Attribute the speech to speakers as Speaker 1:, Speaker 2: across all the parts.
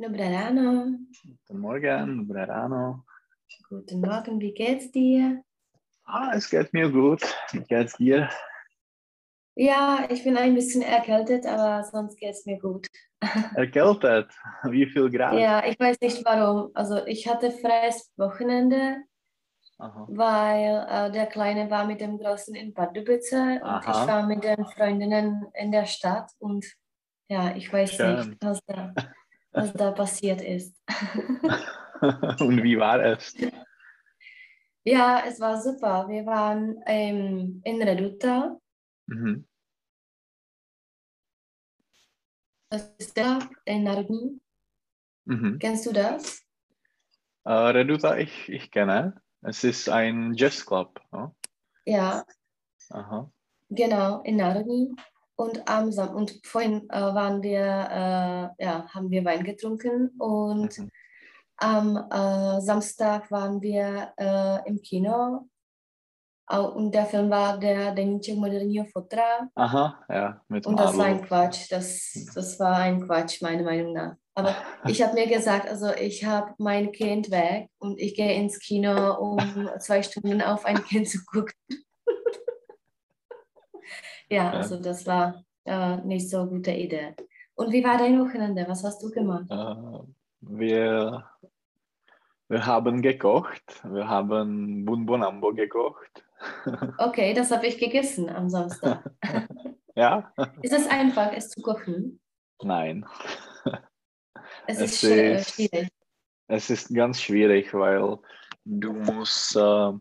Speaker 1: Dobré ráno.
Speaker 2: Guten Morgen, dobré ráno.
Speaker 1: Guten Morgen, wie geht's dir?
Speaker 2: Ah, es geht mir gut. Wie geht's dir?
Speaker 1: Ja, ich bin ein bisschen erkältet, aber sonst geht's mir gut.
Speaker 2: Erkältet? Wie viel Grad?
Speaker 1: Ja, ich weiß nicht warum. Also ich hatte freies Wochenende,
Speaker 2: Aha.
Speaker 1: weil äh, der Kleine war mit dem Großen in Pardubice und ich war mit den Freundinnen in der Stadt und ja, ich weiß
Speaker 2: Schön.
Speaker 1: nicht, was da, was da passiert ist.
Speaker 2: Und wie war es?
Speaker 1: Ja, es war super. Wir waren ähm, in Reduta.
Speaker 2: Mhm.
Speaker 1: Das ist der in Narodní.
Speaker 2: Mhm.
Speaker 1: Kennst du das?
Speaker 2: Äh, Reduta, ich, ich kenne. Es ist ein Jazzclub. Ja?
Speaker 1: Ja,
Speaker 2: Aha.
Speaker 1: genau, in Narodní. Und am Sam und vorhin äh, waren wir, äh, ja, haben wir Wein getrunken und
Speaker 2: Mhm.
Speaker 1: am äh, Samstag waren wir äh, im Kino. Und der Film war der Deníček moderního fotra.
Speaker 2: Aha, ja, mit
Speaker 1: Und das war ein
Speaker 2: Marlo.
Speaker 1: Quatsch. Das, das war ein Quatsch, meiner Meinung nach. Aber ich habe mir gesagt, also ich habe mein Kind weg und ich gehe ins Kino, um zwei Stunden auf ein Kind zu gucken. Ja, also das war äh, nicht so eine gute Idee. Und wie war dein Wochenende? Was hast du gemacht?
Speaker 2: Äh, wir, wir haben gekocht. Wir haben Bunbonambo gekocht.
Speaker 1: Okay, das habe ich gegessen am Samstag.
Speaker 2: Ja?
Speaker 1: Ist es einfach, es zu kochen?
Speaker 2: Nein.
Speaker 1: Es,
Speaker 2: Es
Speaker 1: ist
Speaker 2: ist-
Speaker 1: schwierig.
Speaker 2: Es ist ganz schwierig, weil du musst äh,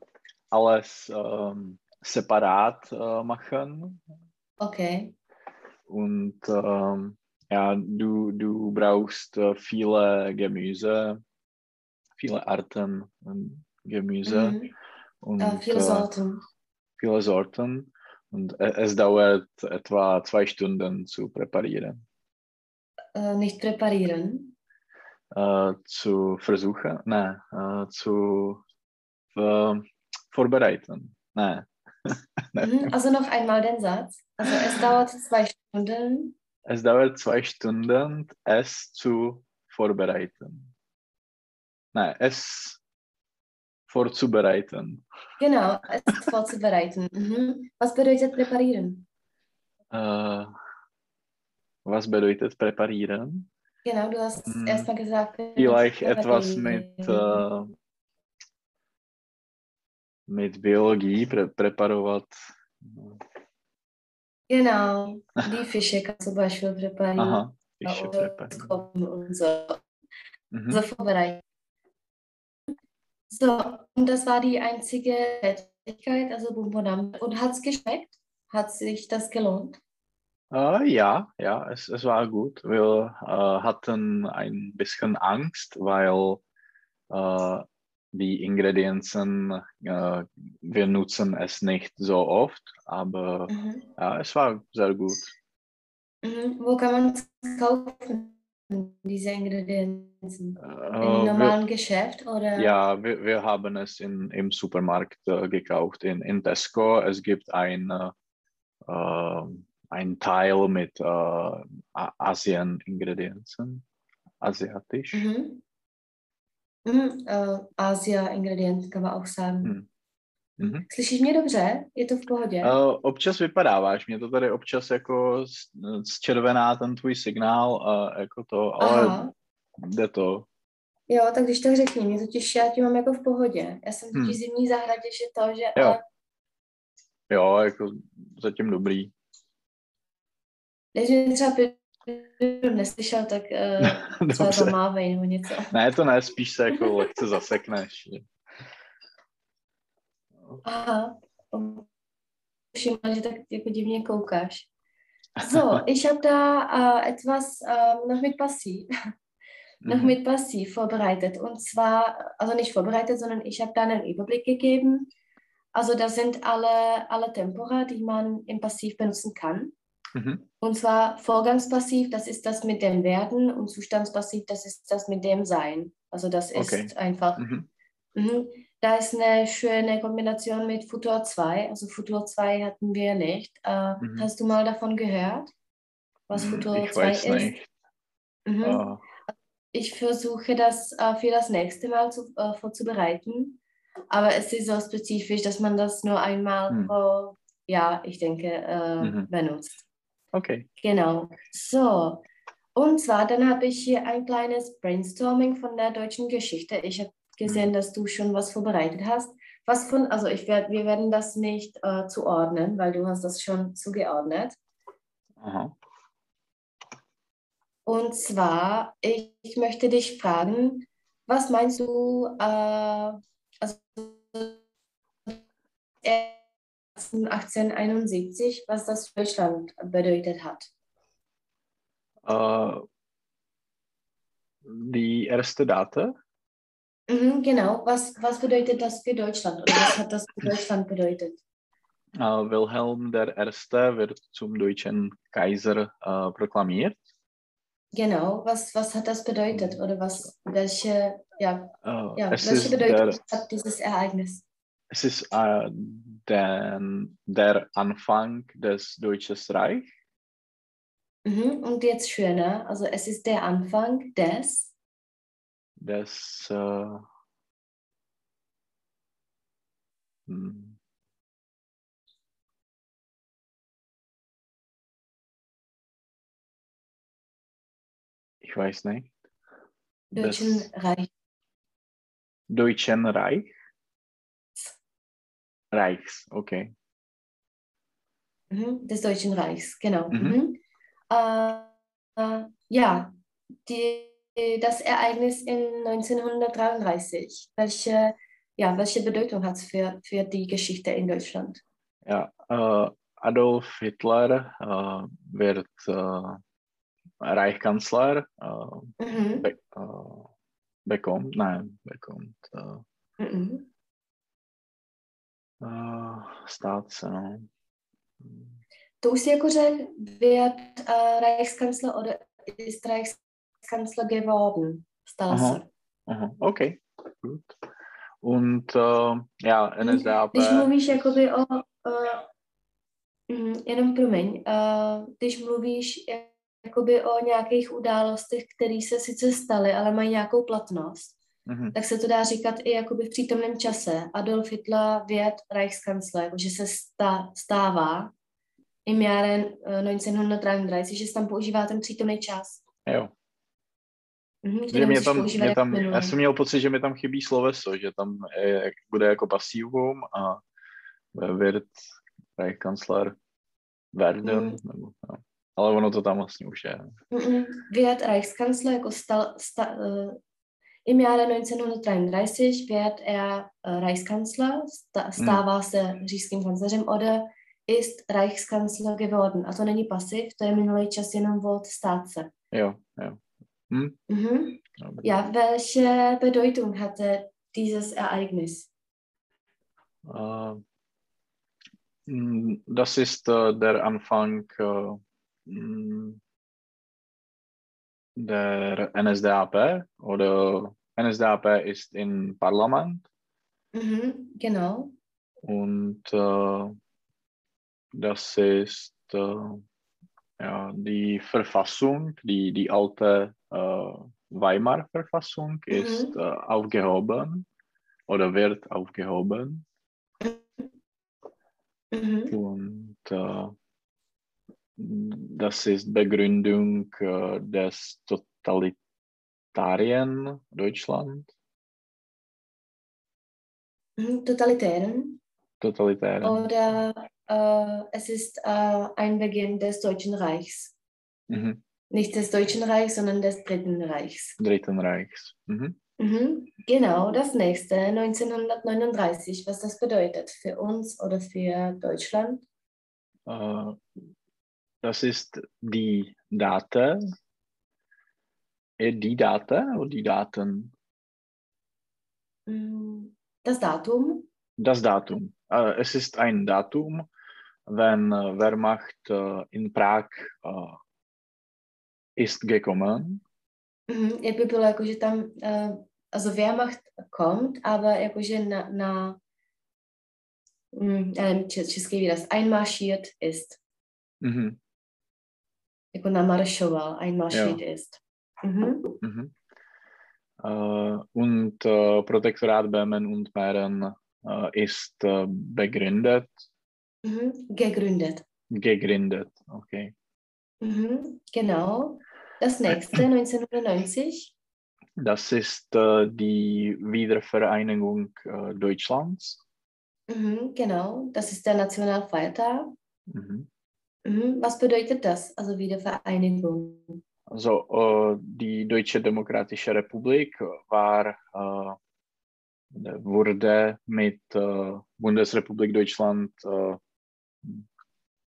Speaker 2: alles ähm, separat äh, machen
Speaker 1: Okay.
Speaker 2: und ähm, ja, du, du brauchst äh, viele Gemüse, viele Arten Gemüse
Speaker 1: Mhm.
Speaker 2: und
Speaker 1: Äh, viele Sorten.
Speaker 2: viele Sorten und äh, es dauert etwa zwei Stunden zu präparieren,
Speaker 1: Äh, nicht präparieren.
Speaker 2: äh, zu versuchen, nein, äh, zu vorbereiten. Nein.
Speaker 1: Mhm. Also noch einmal den Satz. Also es dauert zwei Stunden.
Speaker 2: Es dauert zwei Stunden, es zu vorbereiten. Nein, es vorzubereiten.
Speaker 1: Genau, es vorzubereiten. Mhm. Was bedeutet präparieren?
Speaker 2: Äh, was bedeutet präparieren?
Speaker 1: Genau, du hast
Speaker 2: Mhm.
Speaker 1: erstmal gesagt.
Speaker 2: Vielleicht etwas mit, äh, mit Biologie prä preparovat.
Speaker 1: Genau, die Fische kannst du zum Beispiel präparieren.
Speaker 2: Aha, Fische präparieren.
Speaker 1: und so.
Speaker 2: Mhm.
Speaker 1: So vorbereiten. So, und das war die einzige Tätigkeit, also Bumbonam. Und hat es geschmeckt? Hat sich das gelohnt?
Speaker 2: Äh, ja, ja, es, es war gut. Wir äh, hatten ein bisschen Angst, weil äh, die Ingredienzen, äh, wir nutzen es nicht so oft, aber
Speaker 1: Mhm.
Speaker 2: ja, es war sehr gut.
Speaker 1: Mhm. Wo kann man es kaufen, diese Ingredienzen?
Speaker 2: Äh,
Speaker 1: Im
Speaker 2: wir,
Speaker 1: normalen Geschäft oder?
Speaker 2: ja, wir, wir haben es in, im Supermarkt äh, gekauft, in, in Tesco. Es gibt ein, äh, äh, ein Teil mit äh, Asien-Ingredienzen, asiatisch.
Speaker 1: Mhm. Mhm. Uh, Asia-ingredient, kann man auch sagen.
Speaker 2: Hm. Mhm.
Speaker 1: Slyšíš mě dobře? Je to v pohodě?
Speaker 2: Uh, občas vypadáváš, mě to tady občas jako z- zčervená ten tvůj signál, uh, jako to, ale
Speaker 1: Aha.
Speaker 2: jde to.
Speaker 1: Jo, tak když tak řekni, mě totiž já tě mám jako v pohodě. Já jsem totiž
Speaker 2: Hmm.
Speaker 1: v zimní zahradě, že to, že
Speaker 2: Jo.
Speaker 1: ale
Speaker 2: Jo, jako zatím dobrý.
Speaker 1: mě třeba Petr neslyšel, tak uh, třeba
Speaker 2: Dobře.
Speaker 1: zamávej nebo něco.
Speaker 2: Ne, to ne, spíš se jako lehce zasekneš.
Speaker 1: Aha. Všimla, že tak jako divně koukáš. So, ich habe da äh, etwas ähm, noch mit passiv, noch
Speaker 2: Mhm.
Speaker 1: mit passiv vorbereitet. Und zwar, also nicht vorbereitet, sondern ich habe da einen Überblick gegeben. Also das sind alle, alle Tempora, die man im Passiv benutzen kann.
Speaker 2: Mhm.
Speaker 1: Und zwar Vorgangspassiv, das ist das mit dem Werden und Zustandspassiv, das ist das mit dem Sein. Also das ist
Speaker 2: Okay.
Speaker 1: einfach.
Speaker 2: Mhm.
Speaker 1: Mhm. Da ist eine schöne Kombination mit Futur 2. Also Futur 2 hatten wir nicht. Äh,
Speaker 2: Mhm.
Speaker 1: Hast du mal davon gehört, was
Speaker 2: Hm,
Speaker 1: Futur
Speaker 2: Ich
Speaker 1: 2
Speaker 2: weiß
Speaker 1: ist?
Speaker 2: nicht.
Speaker 1: Mhm.
Speaker 2: Äh,
Speaker 1: ich versuche das äh, für das nächste Mal zu, äh, vorzubereiten. Aber es ist so spezifisch, dass man das nur einmal pro Jahr, ich denke, äh,
Speaker 2: Mhm.
Speaker 1: benutzt.
Speaker 2: Okay.
Speaker 1: Genau. So. Und zwar, dann habe ich hier ein kleines Brainstorming von der deutschen Geschichte. Ich habe gesehen, dass du schon was vorbereitet hast. Was von, also ich werde, wir werden das nicht äh, zuordnen, weil du hast das schon zugeordnet.
Speaker 2: Aha.
Speaker 1: Und zwar, ich, ich möchte dich fragen, was meinst du, äh, also 1871, was das für Deutschland bedeutet hat?
Speaker 2: Äh, die erste Date?
Speaker 1: Mhm, genau, was, was bedeutet das für Deutschland oder was hat das für Deutschland bedeutet?
Speaker 2: Äh, Wilhelm der Erste wird zum deutschen Kaiser äh, proklamiert.
Speaker 1: Genau, was, was hat das bedeutet oder was, welche, ja,
Speaker 2: Äh,
Speaker 1: ja, welche Bedeutung
Speaker 2: der,
Speaker 1: hat dieses Ereignis?
Speaker 2: Es ist äh, den, der Anfang des Deutschen Reichs.
Speaker 1: Mhm, und jetzt schöner, also es ist der Anfang des,
Speaker 2: des äh, hm, ich weiß nicht.
Speaker 1: Deutschen Reich.
Speaker 2: Deutschen Reich? Reichs, okay.
Speaker 1: Mhm, des Deutschen Reichs, genau.
Speaker 2: Mhm.
Speaker 1: Mhm. Äh, äh, ja, die, das Ereignis in 1933, welche, ja, welche Bedeutung hat es für, für die Geschichte in Deutschland?
Speaker 2: Ja, äh, Adolf Hitler äh, wird äh, Reichskanzler äh,
Speaker 1: Mhm.
Speaker 2: be bekommt, nein, bekommt äh, Äh, Staats, äh,
Speaker 1: To už si jako řekl, wird äh, Reichskanzler oder ist Reichskanzler geworden? Stal
Speaker 2: Aha.
Speaker 1: se.
Speaker 2: aha, okay, gut. Und äh, ja, NSDAP,
Speaker 1: Když mluvíš jakoby o, uh, jenom promiň, uh, když mluvíš jakoby o nějakých událostech, které se sice staly, ale mají nějakou platnost,
Speaker 2: mhm,
Speaker 1: tak se to dá říkat i jakoby v přítomném čase. Adolf Hitler wird Reichskanzler, jakože se sta, stává im Jahren uh, 1933, že se tam používá ten přítomný čas.
Speaker 2: jo.
Speaker 1: Mhm, že
Speaker 2: Že mě tam, mě
Speaker 1: jako
Speaker 2: tam,
Speaker 1: minulý.
Speaker 2: já jsem měl pocit, že mi tam chybí sloveso, že tam je, bude jako pasívum a wird Reichskanzler werden,
Speaker 1: Mhm.
Speaker 2: nebo, no. ale ono to tam vlastně už je.
Speaker 1: Wird Reichskanzler jako stal, sta, uh, im Jahre 1933 wird er uh, Reichskanzler, sta, stává se říšským kancléřem oder ist Reichskanzler geworden. A to není pasiv, to je minulý čas jenom od stát se.
Speaker 2: Jo, jo. Hm?
Speaker 1: Mhm. Ja, welche Bedeutung hatte dieses Ereignis?
Speaker 2: Äh, mh, das ist äh, der Anfang äh, mh, der NSDAP oder NSDAP ist im Parlament
Speaker 1: Mhm, genau.
Speaker 2: und äh, das ist äh, ja, die Verfassung, die, die alte äh, Weimarer Verfassung ist
Speaker 1: Mhm.
Speaker 2: äh, aufgehoben oder wird aufgehoben.
Speaker 1: Mhm.
Speaker 2: Und äh, das ist Begründung äh, des totalitären Deutschland.
Speaker 1: Mhm. Totalitären.
Speaker 2: Totalitären.
Speaker 1: Oder äh, es ist äh, ein Beginn des Deutschen Reichs.
Speaker 2: Mhm.
Speaker 1: Nicht des Deutschen Reichs, sondern des Dritten Reichs.
Speaker 2: Dritten Reichs. Mhm.
Speaker 1: Mhm. Genau, das nächste, 1939, was das bedeutet für uns oder für Deutschland.
Speaker 2: Äh, das ist die Date. Äh, Die Date oder die Daten?
Speaker 1: Mm, Das Datum.
Speaker 2: Das Datum. Äh, es ist ein Datum, wenn äh, Wehrmacht äh, in Prag ist gekommen.
Speaker 1: Mhm. Jak by bylo, jako, že tam, also Wehrmacht kommt, aber jakože na, na če- český výraz, einmarschiert ist.
Speaker 2: Mhm.
Speaker 1: Jako namaršoval, einmarschiert ist. Mhm.
Speaker 2: Mhm. Äh, und äh, Protektorat Böhmen und Mähren äh, ist begründet.
Speaker 1: Mhm. Gegründet.
Speaker 2: Gegründet, okay.
Speaker 1: Mhm. Genau. Das nächste, 1990.
Speaker 2: Das ist äh, die Wiedervereinigung äh, Deutschlands.
Speaker 1: Mhm, genau, das ist der Nationalfeiertag.
Speaker 2: Mhm.
Speaker 1: Was bedeutet das, also Wiedervereinigung?
Speaker 2: Also äh, die Deutsche Demokratische Republik war, äh, wurde mit äh, Bundesrepublik Deutschland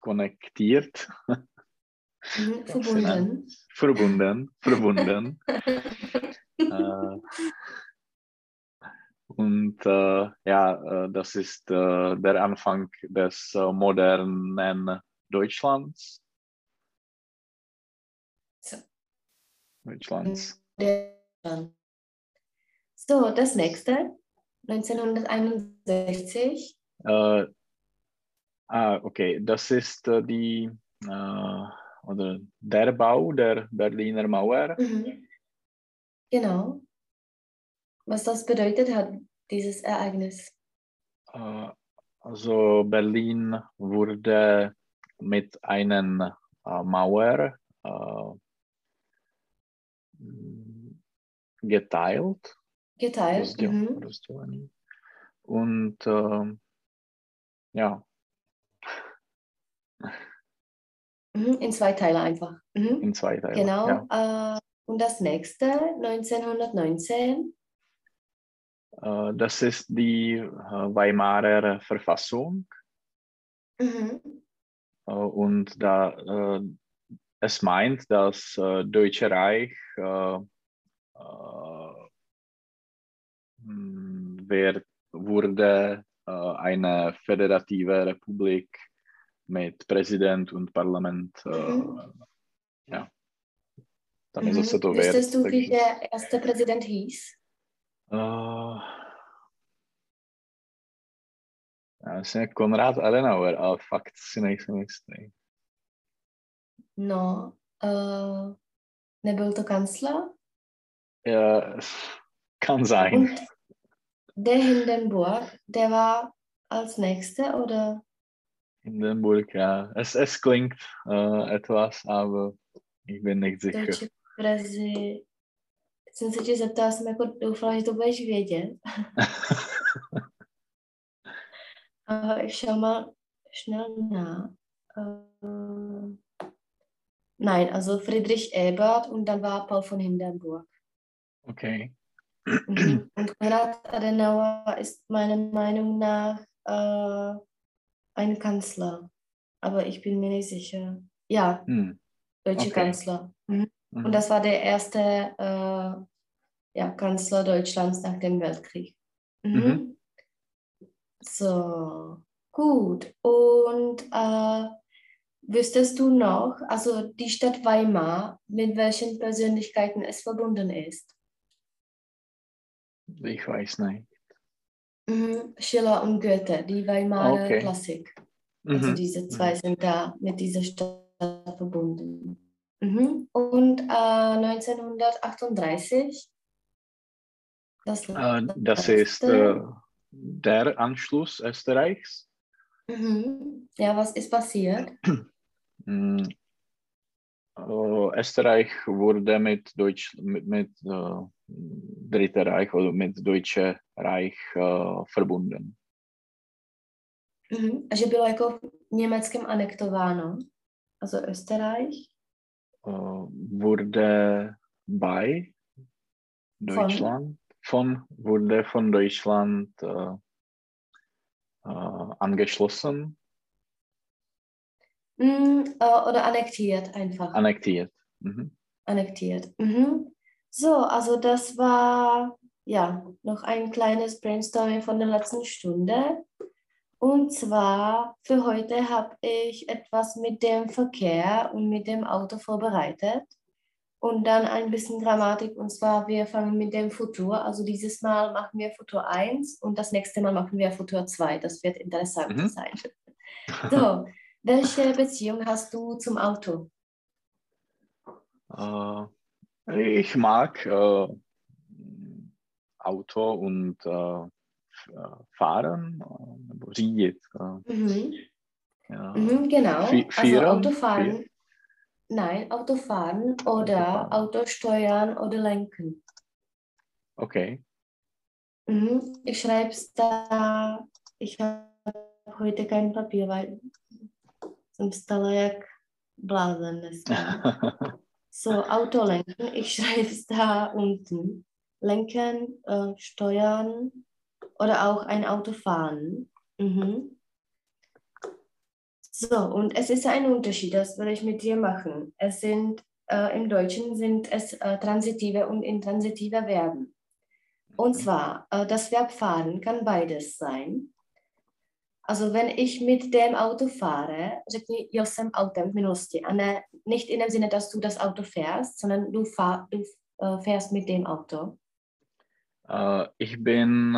Speaker 2: konnektiert.
Speaker 1: Mhm, verbunden.
Speaker 2: Verbunden, verbunden. Und ja, das ist der Anfang des modernen Deutschlands.
Speaker 1: So.
Speaker 2: Deutschlands.
Speaker 1: So, das nächste, 1961.
Speaker 2: Äh, ah, okay, das ist die oder der Bau der Berliner Mauer.
Speaker 1: Mhm. Genau. Was das bedeutet hat, dieses Ereignis?
Speaker 2: Äh, also Berlin wurde mit einer äh, Mauer äh, geteilt.
Speaker 1: Geteilt. Mhm.
Speaker 2: Und äh, ja.
Speaker 1: Mhm, in zwei Teile einfach.
Speaker 2: Mhm. In zwei Teile.
Speaker 1: Genau.
Speaker 2: Ja.
Speaker 1: Äh, und das nächste, 1919.
Speaker 2: Äh, das ist die äh, Weimarer Verfassung.
Speaker 1: Mhm.
Speaker 2: Äh, und da es meint, das Deutsche Reich wird, wurde eine föderative Republik mit Präsident und Parlament. Mhm. Ja. Tam je zase to věc.
Speaker 1: Du, wie der erste Präsident hieß?
Speaker 2: Uh, já myslím, Konrad Adenauer, ale fakt si nejsem jistý.
Speaker 1: No, uh, nebyl to kancler?
Speaker 2: Ja, kann sein.
Speaker 1: Und der Hindenburg, der war als nächster, oder?
Speaker 2: Hindenburg, ja. Es, es klingt uh, etwas, aber ich bin nicht sicher.
Speaker 1: Deutsche Prezi... Jsem se tě zeptala, jsem jako doufala, že to budeš vědět. uh, schau mal schnell nach. Uh, nein, also Friedrich Ebert und dann war Paul von Hindenburg.
Speaker 2: Okay.
Speaker 1: Mhm. Und Konrad Adenauer ist meiner Meinung nach uh, ein Kanzler. Aber ich bin mir nicht sicher. Ja, hm. deutsche okay. Kanzler. Mhm. Mhm. Und das war der erste äh, ja, Kanzler Deutschlands nach dem Weltkrieg. Mhm. Mhm. So, gut. Und äh, wüsstest du noch, also die Stadt Weimar, mit welchen Persönlichkeiten es verbunden ist?
Speaker 2: Ich weiß nicht.
Speaker 1: Mhm. Schiller und Goethe, die Weimarer okay. Klassik. Also mhm. diese zwei mhm. sind da mit dieser Stadt verbunden. Mhm. Und äh, 1938?
Speaker 2: Das, äh, das ist äh, der Anschluss Österreichs.
Speaker 1: Mhm. Ja, was ist passiert?
Speaker 2: Mm, Österreich wurde mit Deutsch, mit, mit äh, Dritter Reich oder mit Deutsche Reich äh, verbunden.
Speaker 1: Mhm. A že bylo jako Německem anektováno, also Österreich?
Speaker 2: uh, wurde bei Deutschland von, von wurde von Deutschland uh, uh, angeschlossen.
Speaker 1: Mm, oder annektiert einfach.
Speaker 2: Annektiert. Mhm.
Speaker 1: Annektiert. Mhm. So, also das war ja noch ein kleines Brainstorming von der letzten Stunde. Und zwar für heute habe ich etwas mit dem Verkehr und mit dem Auto vorbereitet. Und dann ein bisschen Grammatik. Und zwar, wir fangen mit dem Futur. Also dieses Mal machen wir Futur 1 und das nächste Mal machen wir Futur 2. Das wird interessant mhm. sein. So, welche Beziehung hast du zum Auto?
Speaker 2: Uh, ich mag uh, Auto und äh, fahren, äh. Äh,
Speaker 1: Mhm.
Speaker 2: ja.
Speaker 1: Mhm, genau. Also? Autofahren.
Speaker 2: Fi-
Speaker 1: Nein, Autofahren oder
Speaker 2: Autofahren.
Speaker 1: Auto steuern oder lenken.
Speaker 2: Okay.
Speaker 1: Mhm. Ich schreibe es da. Ich habe heute kein Papier, weil jsem stala jak blázen dneska. So, Auto lenken. Ich schreibe es da unten. Lenken, äh, steuern oder auch ein Auto fahren. Mhm. So, und es ist ein Unterschied, das will ich mit dir machen. Es sind, äh, im Deutschen sind es äh, transitive und intransitive Verben. Und zwar, äh, das Verb fahren kann beides sein. Also wenn ich mit dem Auto fahre, řekni, jel jsem autem v minulosti. A ne, nicht in dem Sinne, dass du das Auto fährst, sondern du, fahr, du äh, fährst mit dem Auto.
Speaker 2: Äh, ich bin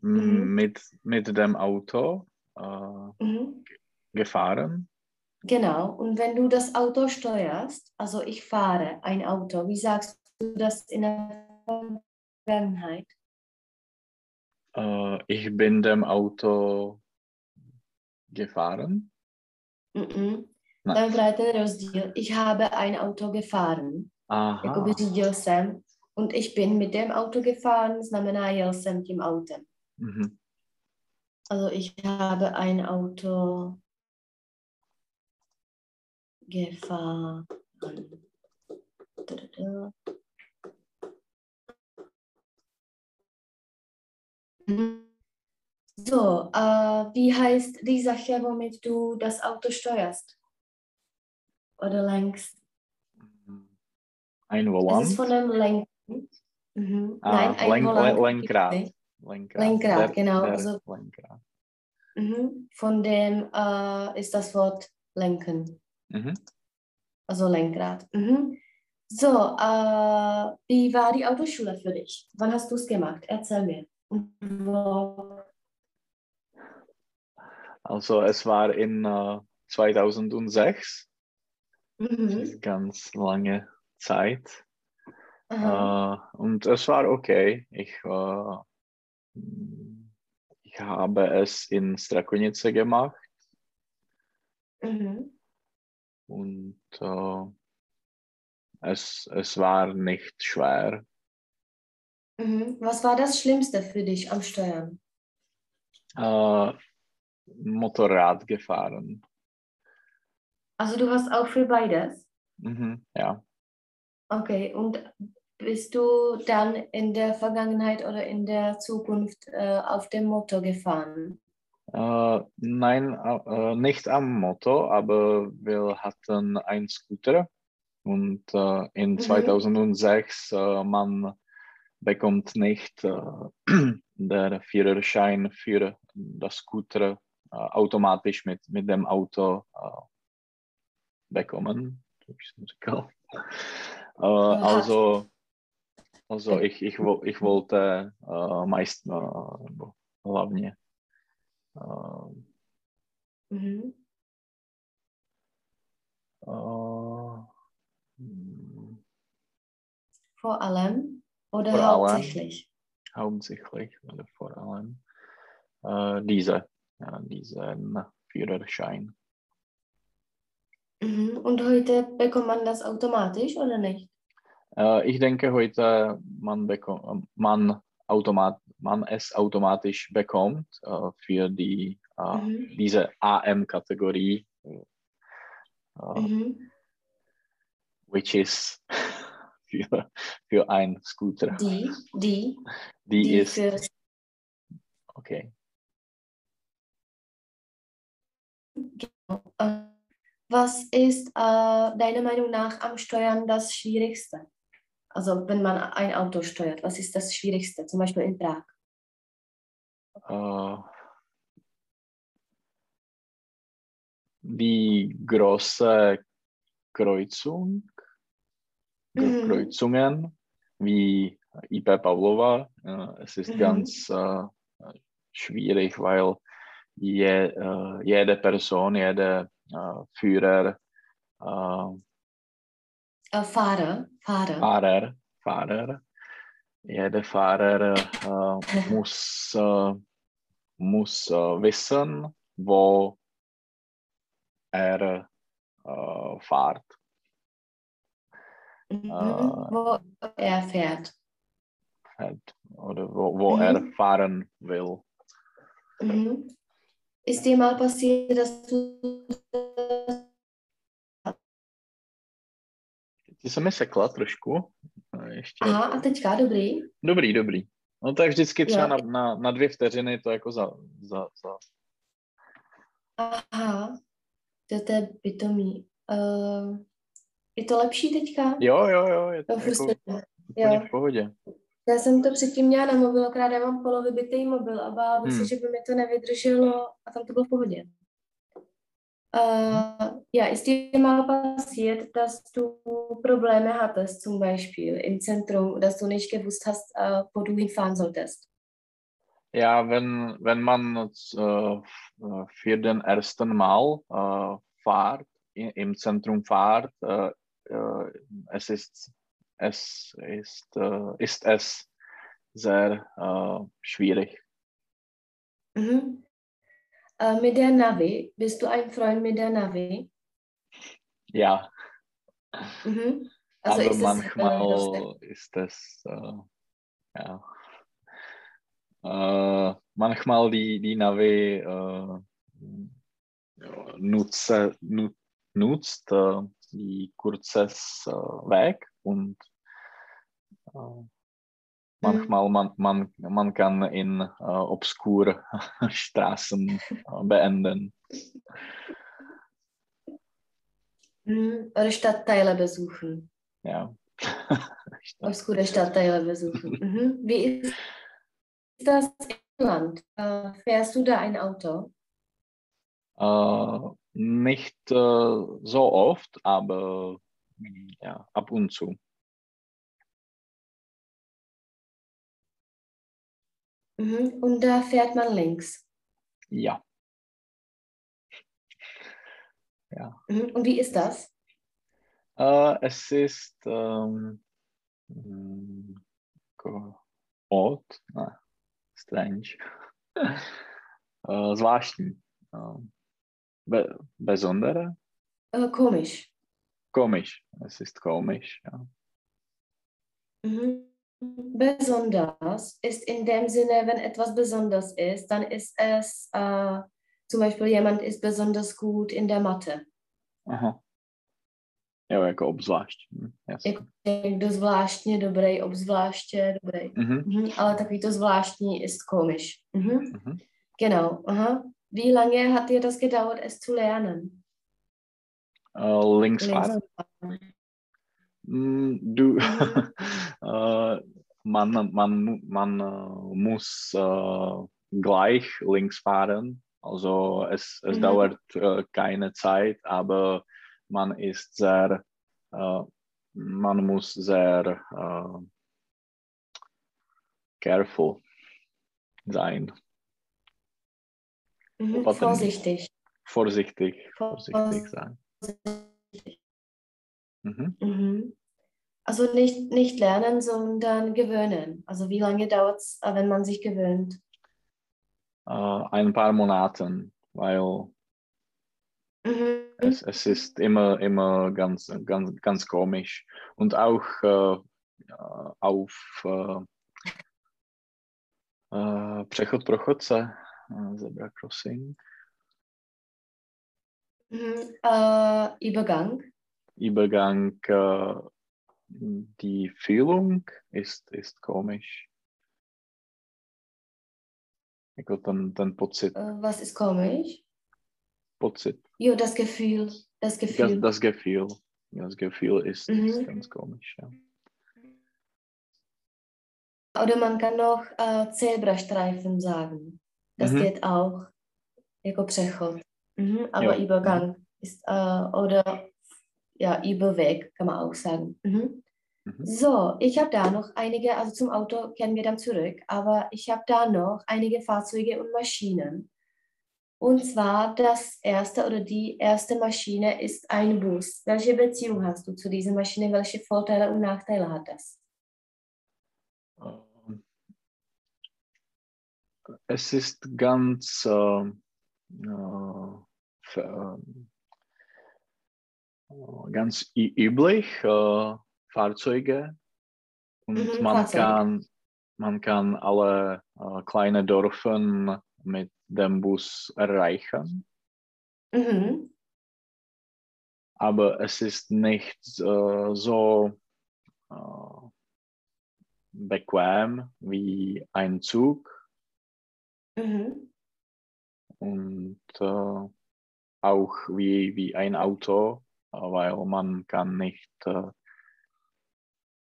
Speaker 1: Mhm.
Speaker 2: mit, mit dem Auto äh,
Speaker 1: Mhm.
Speaker 2: gefahren.
Speaker 1: Genau. Und wenn du das Auto steuerst, also ich fahre ein Auto, wie sagst du das in der Vergangenheit?
Speaker 2: Äh, ich bin dem Auto gefahren.
Speaker 1: Mhm.
Speaker 2: Ne.
Speaker 1: Tam je právě ten rozdíl. Ich habe ein Auto gefahren.
Speaker 2: Aha.
Speaker 1: Und ich bin mit dem Auto gefahren, jsem tím autem.
Speaker 2: Mhm.
Speaker 1: Also ich habe ein Auto gefahren. Mhm. So, äh, wie heißt die Sache, womit du das Auto steuerst? Oder lenkst?
Speaker 2: Ein Volant.
Speaker 1: ist von dem Lenken. Mhm.
Speaker 2: Ah,
Speaker 1: Nein, ein
Speaker 2: Lenk-
Speaker 1: Volant
Speaker 2: Lenkrad. Lenkrad.
Speaker 1: Lenkrad,
Speaker 2: Der-
Speaker 1: genau,
Speaker 2: der
Speaker 1: also-
Speaker 2: Lenkrad.
Speaker 1: Mhm. Von dem äh, ist das Wort lenken.
Speaker 2: Mhm.
Speaker 1: Also Lenkrad. Mhm. So, äh, wie war die Autoschule für dich? Wann hast du es gemacht? Erzähl mir. Wo?
Speaker 2: Also es war in äh, 2006. Das
Speaker 1: Mhm.
Speaker 2: ist ganz lange Zeit. Äh, und es war okay. Ich, äh, ich habe es in Strakonice gemacht
Speaker 1: Mhm.
Speaker 2: und äh, es, es war nicht schwer.
Speaker 1: Mhm. Was war das Schlimmste für dich am Steuern?
Speaker 2: Äh, Motorrad gefahren.
Speaker 1: Also du hast auch für beides?
Speaker 2: Mhm, ja.
Speaker 1: Okay, und bist du dann in der Vergangenheit oder in der Zukunft äh, auf dem Motor gefahren?
Speaker 2: Äh, nein, äh, nicht am Motto, aber wir hatten einen Scooter und äh, in
Speaker 1: Mhm.
Speaker 2: 2006 äh, man bekommt nicht äh, der Führerschein für das Scooter äh, automatisch mit, mit dem Auto äh, bekommen. Äh, also also ich, ich, ich wollte äh, meist hlavně äh,
Speaker 1: Mhm. Vor allem oder
Speaker 2: Vor allem.
Speaker 1: hauptsächlich?
Speaker 2: hauptsächlich oder vor allem äh, diese, ja, diesen Führerschein.
Speaker 1: Mhm. Und heute bekommt man das automatisch oder nicht?
Speaker 2: Äh, ich denke heute, man, bekommt, man, automat, man es automatisch bekommt äh, für die, äh,
Speaker 1: Mhm.
Speaker 2: diese AM-Kategorie, äh,
Speaker 1: Mhm.
Speaker 2: which is für, für ein Scooter.
Speaker 1: Die, die,
Speaker 2: Die,
Speaker 1: die
Speaker 2: ist,
Speaker 1: für
Speaker 2: okay.
Speaker 1: Was ist äh, deiner Meinung nach am Steuern das Schwierigste? Also wenn man ein Auto steuert, was ist das Schwierigste? Zum Beispiel in Prag.
Speaker 2: äh, die große Kreuzung,
Speaker 1: Mhm.
Speaker 2: Kreuzungen wie IP Pavlova. Äh, es ist
Speaker 1: Mhm.
Speaker 2: ganz äh, schwierig, weil je, jede Person, jeder äh, Führer, äh,
Speaker 1: Äh, Fahrer, Fahrer.
Speaker 2: Fahrer, Fahrer jeder Fahrer muss, muss wissen, wo er äh, fährt.
Speaker 1: Mhm. wo er fährt.
Speaker 2: fährt oder wo, wo mhm. er fahren will.
Speaker 1: Mhm. Ist dir mal passiert, dass du
Speaker 2: Ty se mi sekla trošku. Ještě.
Speaker 1: Aha, a teďka, dobrý?
Speaker 2: Dobrý, dobrý. No tak vždycky třeba na, na, na dvě vteřiny to jako za, za, za.
Speaker 1: Aha, to je pitomý. Uh, je to lepší teďka?
Speaker 2: Jo, jo, jo, je to
Speaker 1: No,
Speaker 2: jako
Speaker 1: prostě,
Speaker 2: úplně
Speaker 1: jo.
Speaker 2: v pohodě.
Speaker 1: Já jsem to předtím měla na mobil, akorát já mám polovybitý mobil a bála
Speaker 2: Hmm.
Speaker 1: se, že by mi to nevydrželo a tam to bylo v pohodě. Uh, ja, ist dir mal passiert, dass du Probleme hattest, zum Beispiel im Zentrum, dass du nicht gewusst hast, uh, wo du hinfahren solltest?
Speaker 2: Ja, wenn, wenn man äh, für den ersten Mal äh, fährt, i- im Zentrum fährt, äh, äh, es ist, es ist, äh, ist es sehr äh, schwierig.
Speaker 1: Mhm. Uh, mit der Navi, bist du ein Freund mit der Navi?
Speaker 2: Ja,
Speaker 1: Mhm. Also
Speaker 2: aber
Speaker 1: ist äh,
Speaker 2: manchmal ist es, äh, ja, äh, manchmal die, die Navi äh, ja, nutze, nu, nutzt die kurzes äh, Weg und äh, manchmal man, man, man kann in äh, obskur Straßen äh, beenden.
Speaker 1: mhm. oder Stadtteile besuchen.
Speaker 2: Ja.
Speaker 1: Obskure Stadtteile besuchen. Mhm. Wie ist das im Land? Äh, fährst du da ein Auto?
Speaker 2: Äh, nicht äh, so oft, aber ja, ab und zu.
Speaker 1: Mhm. Und da fährt man links.
Speaker 2: Ja.
Speaker 1: Mhm. Und wie ist das?
Speaker 2: Äh, es ist ähm, mm, odd, ne, strange, äh, zvláštní, äh, be, besondere,
Speaker 1: Äh, komisch.
Speaker 2: komisch, es ist komisch, ja.
Speaker 1: Mhm. Besonders ist in dem Sinne, wenn etwas besonders ist, dann ist es äh, zum Beispiel jemand ist besonders gut in der Mathe.
Speaker 2: Aha. Jo, jako obzvlášť. hm, jasně.
Speaker 1: Jako někdo zvláštně dobrý, obzvláště dobrý.
Speaker 2: Mhm,
Speaker 1: Mhm. Ale takový to zvláštní ist komisch. Mhm.
Speaker 2: mhm.
Speaker 1: Genau. Aha. Wie lange hat dir das gedauert, es zu lernen?
Speaker 2: Äh, links fahren.
Speaker 1: Links-
Speaker 2: Mm, Du,
Speaker 1: Mhm.
Speaker 2: äh, man, man, man äh, muss äh, gleich links fahren. Also es, es
Speaker 1: Mhm.
Speaker 2: dauert keine Zeit, aber man ist sehr, man muss sehr careful sein,
Speaker 1: Mhm. Vorsichtig.
Speaker 2: vorsichtig, vorsichtig sein.
Speaker 1: Vorsichtig.
Speaker 2: Mhm.
Speaker 1: Mhm. Also nicht, nicht lernen, sondern gewöhnen. Also wie lange dauert es, wenn man sich gewöhnt?
Speaker 2: Äh, ein paar Monaten, weil
Speaker 1: Mhm.
Speaker 2: Es, es ist immer, immer ganz, ganz, ganz komisch. Und auch äh, ja, auf äh, äh, Přechod pro chodce, äh, Zebra Crossing,
Speaker 1: Mhm. Äh, Übergang.
Speaker 2: Übergang, äh, die Fühlung ist, ist komisch. Jako ten, ten pocit,
Speaker 1: Äh, was ist komisch?
Speaker 2: pocit
Speaker 1: Jo, das Gefühl. Das
Speaker 2: das,
Speaker 1: Gefühl.
Speaker 2: das Gefühl. Das Gefühl ist, ist
Speaker 1: Mhm.
Speaker 2: ganz komisch. Ja.
Speaker 1: Oder man kann noch äh, Zebrastreifen sagen. Das
Speaker 2: Mhm.
Speaker 1: geht auch. Jako přechod. Mhm. Aber
Speaker 2: Jo.
Speaker 1: Übergang ist, äh, oder ja, Überweg kann man auch sagen. Mhm.
Speaker 2: Mhm.
Speaker 1: So, ich habe da noch einige, also zum Auto kehren wir dann zurück, aber ich habe da noch einige Fahrzeuge und Maschinen. Und zwar das erste oder die erste Maschine ist ein Bus. Welche Beziehung hast du zu dieser Maschine? Welche Vorteile und Nachteile hat das?
Speaker 2: Es ist ganz äh, äh, ganz üblich Fahrzeuge und
Speaker 1: Mhm,
Speaker 2: man
Speaker 1: Fahrzeug.
Speaker 2: kann man kann alle äh, kleine Dörfer mit dem Bus erreichen,
Speaker 1: Mhm.
Speaker 2: aber es ist nicht äh, so äh, bequem wie ein Zug
Speaker 1: Mhm.
Speaker 2: und äh, auch wie, wie ein Auto, weil man kann nicht äh,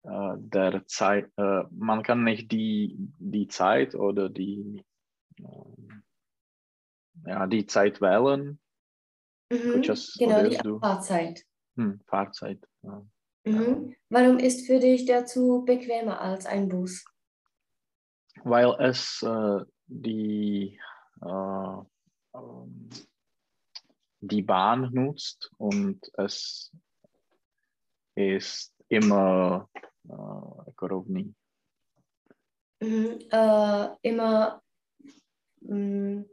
Speaker 2: äh, der Zeit, äh, man kann nicht die, die Zeit oder die, äh, ja, die Zeit wählen.
Speaker 1: Mhm. Genau, die
Speaker 2: odjezdu.
Speaker 1: Fahrzeit.
Speaker 2: Hm, Fahrzeit. Ja.
Speaker 1: Mhm. Warum ist für dich der Zug bequemer als ein Bus?
Speaker 2: Weil es äh, die, äh, ähm, die Bahn nutzt und es ist immer äh, ekorovný.
Speaker 1: Mhm. Äh, immer, mh,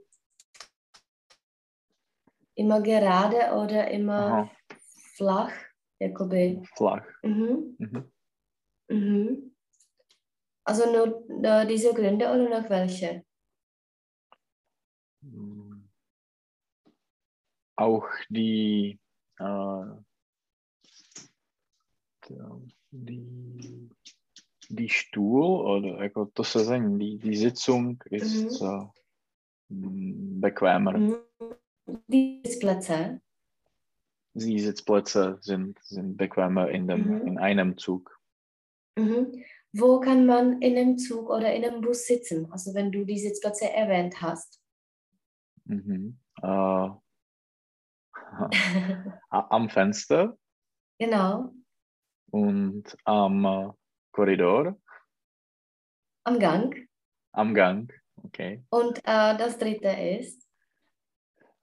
Speaker 1: immer gerade oder immer
Speaker 2: Aha,
Speaker 1: flach, jakoby.
Speaker 2: flach.
Speaker 1: Mhm.
Speaker 2: Mhm.
Speaker 1: Mhm. Also nur äh, diese Gründe oder noch welche?
Speaker 2: Auch die, äh, die, die Stuhl oder jako to sezení, die, die Sitzung ist äh, hm, bequemer.
Speaker 1: Mhm. Die Sitzplätze.
Speaker 2: Die Sitzplätze sind, sind bequemer in, dem,
Speaker 1: Mhm.
Speaker 2: in einem Zug.
Speaker 1: Mhm. Wo kann man in einem Zug oder in einem Bus sitzen? Also wenn du die Sitzplätze erwähnt hast.
Speaker 2: Mhm. Äh, am Fenster
Speaker 1: genau,
Speaker 2: und am äh, Korridor,
Speaker 1: am Gang.
Speaker 2: am Gang. Okay.
Speaker 1: Und äh, das dritte ist,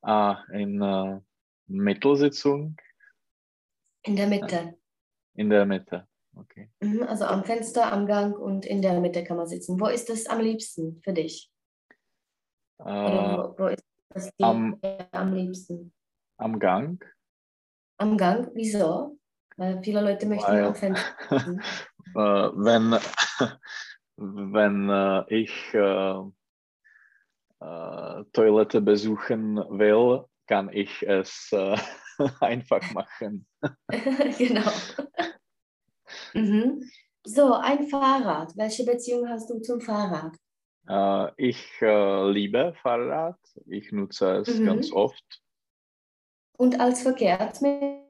Speaker 2: Ah, in äh, Mittelsitzung
Speaker 1: in der Mitte.
Speaker 2: in der Mitte. Okay.
Speaker 1: Mhm. Also am Fenster, am Gang und in der Mitte kann man sitzen. Wo ist es am liebsten für dich?
Speaker 2: Äh,
Speaker 1: wo, wo ist das
Speaker 2: am-
Speaker 1: am liebsten?
Speaker 2: Am Gang.
Speaker 1: Am Gang? Wieso? Weil viele Leute möchten
Speaker 2: Weil-
Speaker 1: am Fenster
Speaker 2: äh, wenn wenn äh, ich äh, äh, Toilette besuchen will, kann ich es äh, einfach machen.
Speaker 1: genau. mhm. So, ein Fahrrad. Welche Beziehung hast du zum Fahrrad?
Speaker 2: Äh, ich liebe Fahrrad. Ich nutze es
Speaker 1: Mhm.
Speaker 2: ganz oft.
Speaker 1: Und als Verkehrsmittel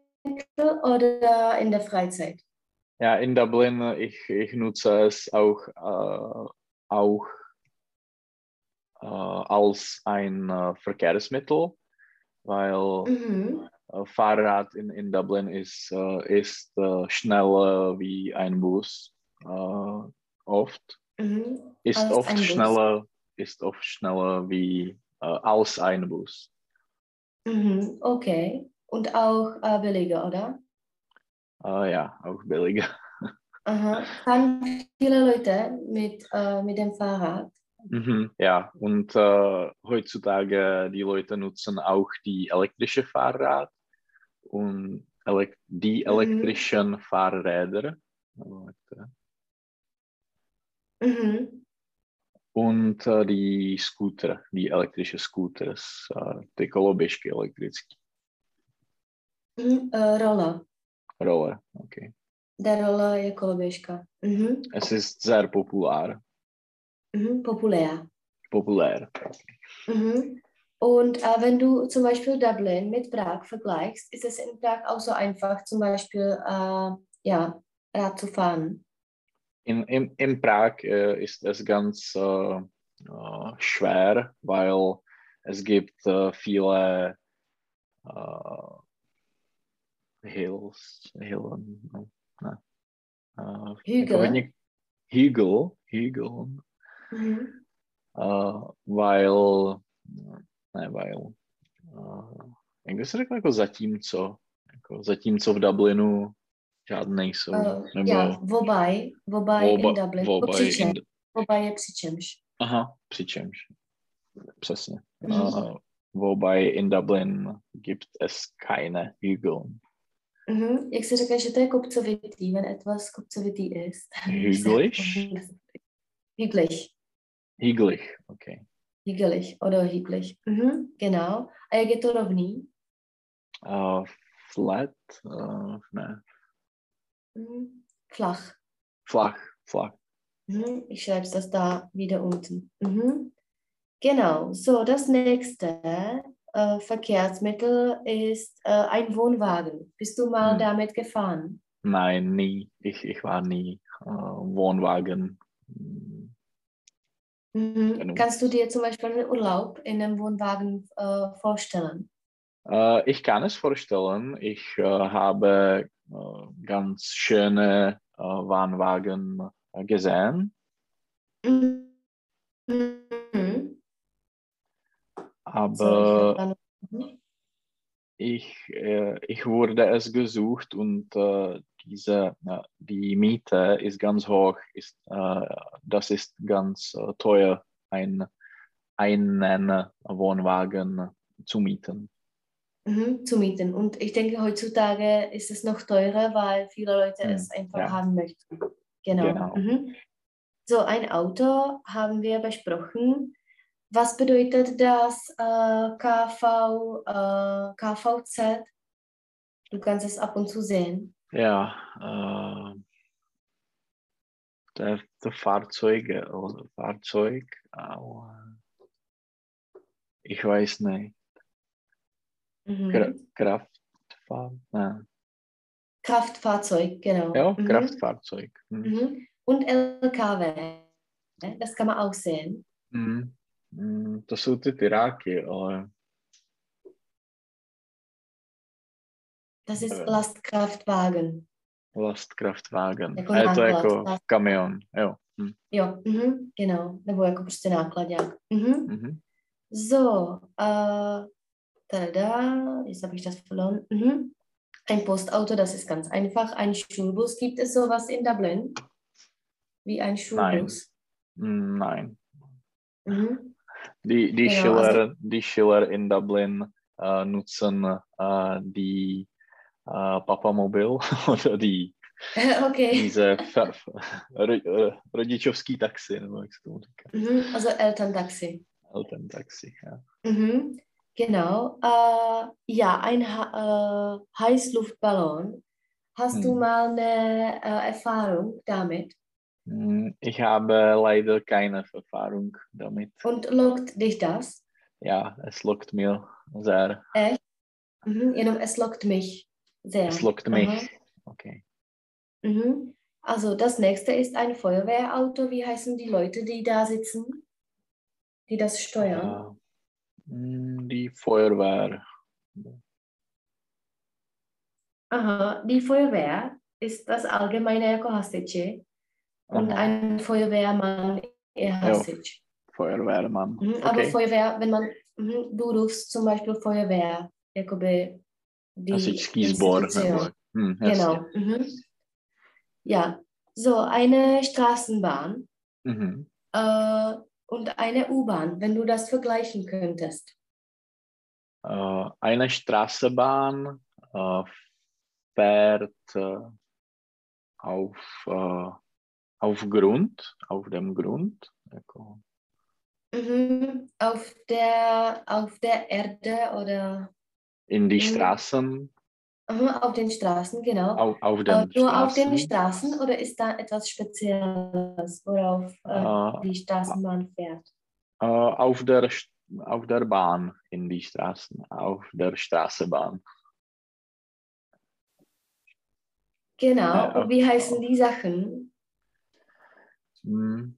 Speaker 1: oder in der Freizeit?
Speaker 2: Ja, in Dublin, ich, ich nutze es auch, äh, auch äh, als ein äh, Verkehrsmittel, weil
Speaker 1: Mhm.
Speaker 2: äh, Fahrrad in, in Dublin ist, äh, ist äh, schneller wie ein Bus. Oft
Speaker 1: Mhm.
Speaker 2: ist
Speaker 1: Als
Speaker 2: oft
Speaker 1: Bus.
Speaker 2: schneller ist oft schneller wie als ein Bus.
Speaker 1: Mhm. Okay. Und auch äh, billiger, oder?
Speaker 2: Äh, ja, auch billiger.
Speaker 1: Aha. Fahren viele Leute mit, äh, mit dem Fahrrad?
Speaker 2: Mhm, ja, und äh, heutzutage die Leute nutzen auch die elektrische Fahrrad und elek die
Speaker 1: Mhm.
Speaker 2: elektrischen Fahrräder. Warte.
Speaker 1: Mhm.
Speaker 2: Und äh, die Scooter, die elektrische Scooters, äh, ty koloběžky elektrické.
Speaker 1: Mhm. Äh, Roller.
Speaker 2: Roller, okay.
Speaker 1: Der Roller je koloběžka. Mhm.
Speaker 2: Es ist sehr populär.
Speaker 1: Mhm. Populär.
Speaker 2: Populär.
Speaker 1: Mhm. Und äh, wenn du zum Beispiel Dublin mit Prag vergleichst, ist es in Prag auch so einfach, zum Beispiel äh, ja, Rad zu fahren.
Speaker 2: In, in, in Prag äh, ist es ganz äh, äh, schwer, weil es gibt äh, viele äh, Hills, Hillen, ne,
Speaker 1: Hügel.
Speaker 2: hodně- Hügel, Hügel,
Speaker 1: Mhm.
Speaker 2: weil, ne, weil, äh, jak by se řekl, jako zatímco, jako zatímco v Dublinu žádný nejsou.
Speaker 1: Uh,
Speaker 2: nebo
Speaker 1: já, wobei, wobei
Speaker 2: Woba-
Speaker 1: in Dublin. přičem,
Speaker 2: in-
Speaker 1: wobei je přičemž.
Speaker 2: aha, přičemž. Přesně.
Speaker 1: Mhm.
Speaker 2: Uh, wobei in Dublin gibt es keine Hügel.
Speaker 1: Mhm. Jak se řekne, že to je kopcovitý, wenn etwas kopcovitý ist?
Speaker 2: Hügelig?
Speaker 1: Hügelig.
Speaker 2: Hügelig, okay.
Speaker 1: Hügelig oder hügelig. Mhm. Genau. A jak je to rovný?
Speaker 2: Uh, flat, uh, ne,
Speaker 1: Mhm. Flach.
Speaker 2: flach, flach.
Speaker 1: Mhm. Ich schreibe das da wieder unten. Mhm. Genau. So, das nächste äh, Verkehrsmittel ist äh, ein Wohnwagen. Bist du mal
Speaker 2: Hm.
Speaker 1: damit gefahren?
Speaker 2: Nein, nie. Ich, ich war nie uh, Wohnwagen.
Speaker 1: Mhm.
Speaker 2: Genau.
Speaker 1: Kannst du dir zum Beispiel einen Urlaub in einem Wohnwagen äh, vorstellen?
Speaker 2: Uh, ich kann es vorstellen, ich uh, habe uh, ganz schöne Wohnwagen uh, gesehen,
Speaker 1: Mhm.
Speaker 2: Aber
Speaker 1: ich
Speaker 2: ich, äh, wurde es gesucht und äh, diese, äh, die Miete ist ganz hoch, ist, äh, das ist ganz äh, teuer, ein, einen Wohnwagen zu mieten.
Speaker 1: Mhm, zu mieten. Und ich denke, heutzutage ist es noch teurer, weil viele Leute
Speaker 2: Hm,
Speaker 1: es einfach
Speaker 2: ja.
Speaker 1: haben möchten. Genau.
Speaker 2: Genau.
Speaker 1: Mhm. So, ein Auto haben wir besprochen. Was bedeutet das äh, KV, äh, KVZ? Du kannst es ab und zu sehen.
Speaker 2: Ja, äh, der, der Fahrzeuge oder Fahrzeug, aber ich weiß nicht,
Speaker 1: Mhm.
Speaker 2: Kra Kraftfahr, nein.
Speaker 1: Kraftfahrzeug, genau.
Speaker 2: ja,
Speaker 1: Mhm.
Speaker 2: Kraftfahrzeug. Mhm.
Speaker 1: Mhm. Und LKW, das kann man auch sehen.
Speaker 2: Mm. Mm, to jsou ty tyráky, ale
Speaker 1: Das ist
Speaker 2: Äh.
Speaker 1: Lastkraftwagen.
Speaker 2: Lastkraftwagen. To jako kamion, jo. Hm.
Speaker 1: Jo, mhm, genau. Nebo jako prostě nákladňák. Mhm.
Speaker 2: Mhm.
Speaker 1: So, äh, tada, jetzt habe ich das verloren. Mhm. Ein Postauto, das ist ganz einfach. Ein Schulbus, gibt es sowas in Dublin? Wie ein Schulbus?
Speaker 2: Mm, Nein.
Speaker 1: Mhm.
Speaker 2: Die, die,
Speaker 1: Genau,
Speaker 2: Schiller, die Schiller in Dublin äh, nutzen äh, die äh, Papamobil oder die,
Speaker 1: okay.
Speaker 2: diese äh, rodičovský taxi, nebo jak se tomu říká.
Speaker 1: Mhm. Also Elterntaxi.
Speaker 2: Elterntaxi, ja.
Speaker 1: Mhm. Genau. Äh, ja, ein ha äh, Heißluftballon. Hast du
Speaker 2: Hm.
Speaker 1: mal eine äh, Erfahrung damit?
Speaker 2: Mm, Ich habe leider keine Erfahrung damit.
Speaker 1: Und lockt dich das?
Speaker 2: Ja, es lockt mir sehr.
Speaker 1: Mhm. Jenom es lockt mich sehr.
Speaker 2: Es lockt
Speaker 1: Aha.
Speaker 2: mich. Okay.
Speaker 1: Mhm. Also das nächste ist ein Feuerwehrauto. Wie heißen die Leute, die da sitzen? Die das steuern?
Speaker 2: Äh, mm, die Feuerwehr.
Speaker 1: Aha, die Feuerwehr ist das allgemeine jako hasiči und
Speaker 2: Aha,
Speaker 1: ein Feuerwehrmann eher Hasič.
Speaker 2: Feuerwehrmann.
Speaker 1: Mhm. Aber
Speaker 2: Okay.
Speaker 1: Feuerwehr, wenn man, mhm, du rufst zum Beispiel Feuerwehr, jakoby die
Speaker 2: sbor.
Speaker 1: Institution.
Speaker 2: Nebo, hm.
Speaker 1: Genau. Mhm. Ja, so eine Straßenbahn
Speaker 2: Mhm.
Speaker 1: äh, und eine U-Bahn, wenn du das vergleichen könntest.
Speaker 2: Äh, eine Straßenbahn äh, fährt äh, auf, auf Grund, auf dem Grund.
Speaker 1: Mhm. Auf der, auf der Erde oder
Speaker 2: In die. Straßen,
Speaker 1: auf den Straßen, genau.
Speaker 2: auf, auf
Speaker 1: Äh,
Speaker 2: den
Speaker 1: nur auf den
Speaker 2: Straßen.
Speaker 1: Straßen oder ist da etwas Spezielles, worauf äh,
Speaker 2: Äh,
Speaker 1: die Straßenbahn fährt?
Speaker 2: Äh, auf, der, auf der Bahn in die Straßen, auf der Straßenbahn.
Speaker 1: Genau. Und wie heißen die Sachen?
Speaker 2: Hm.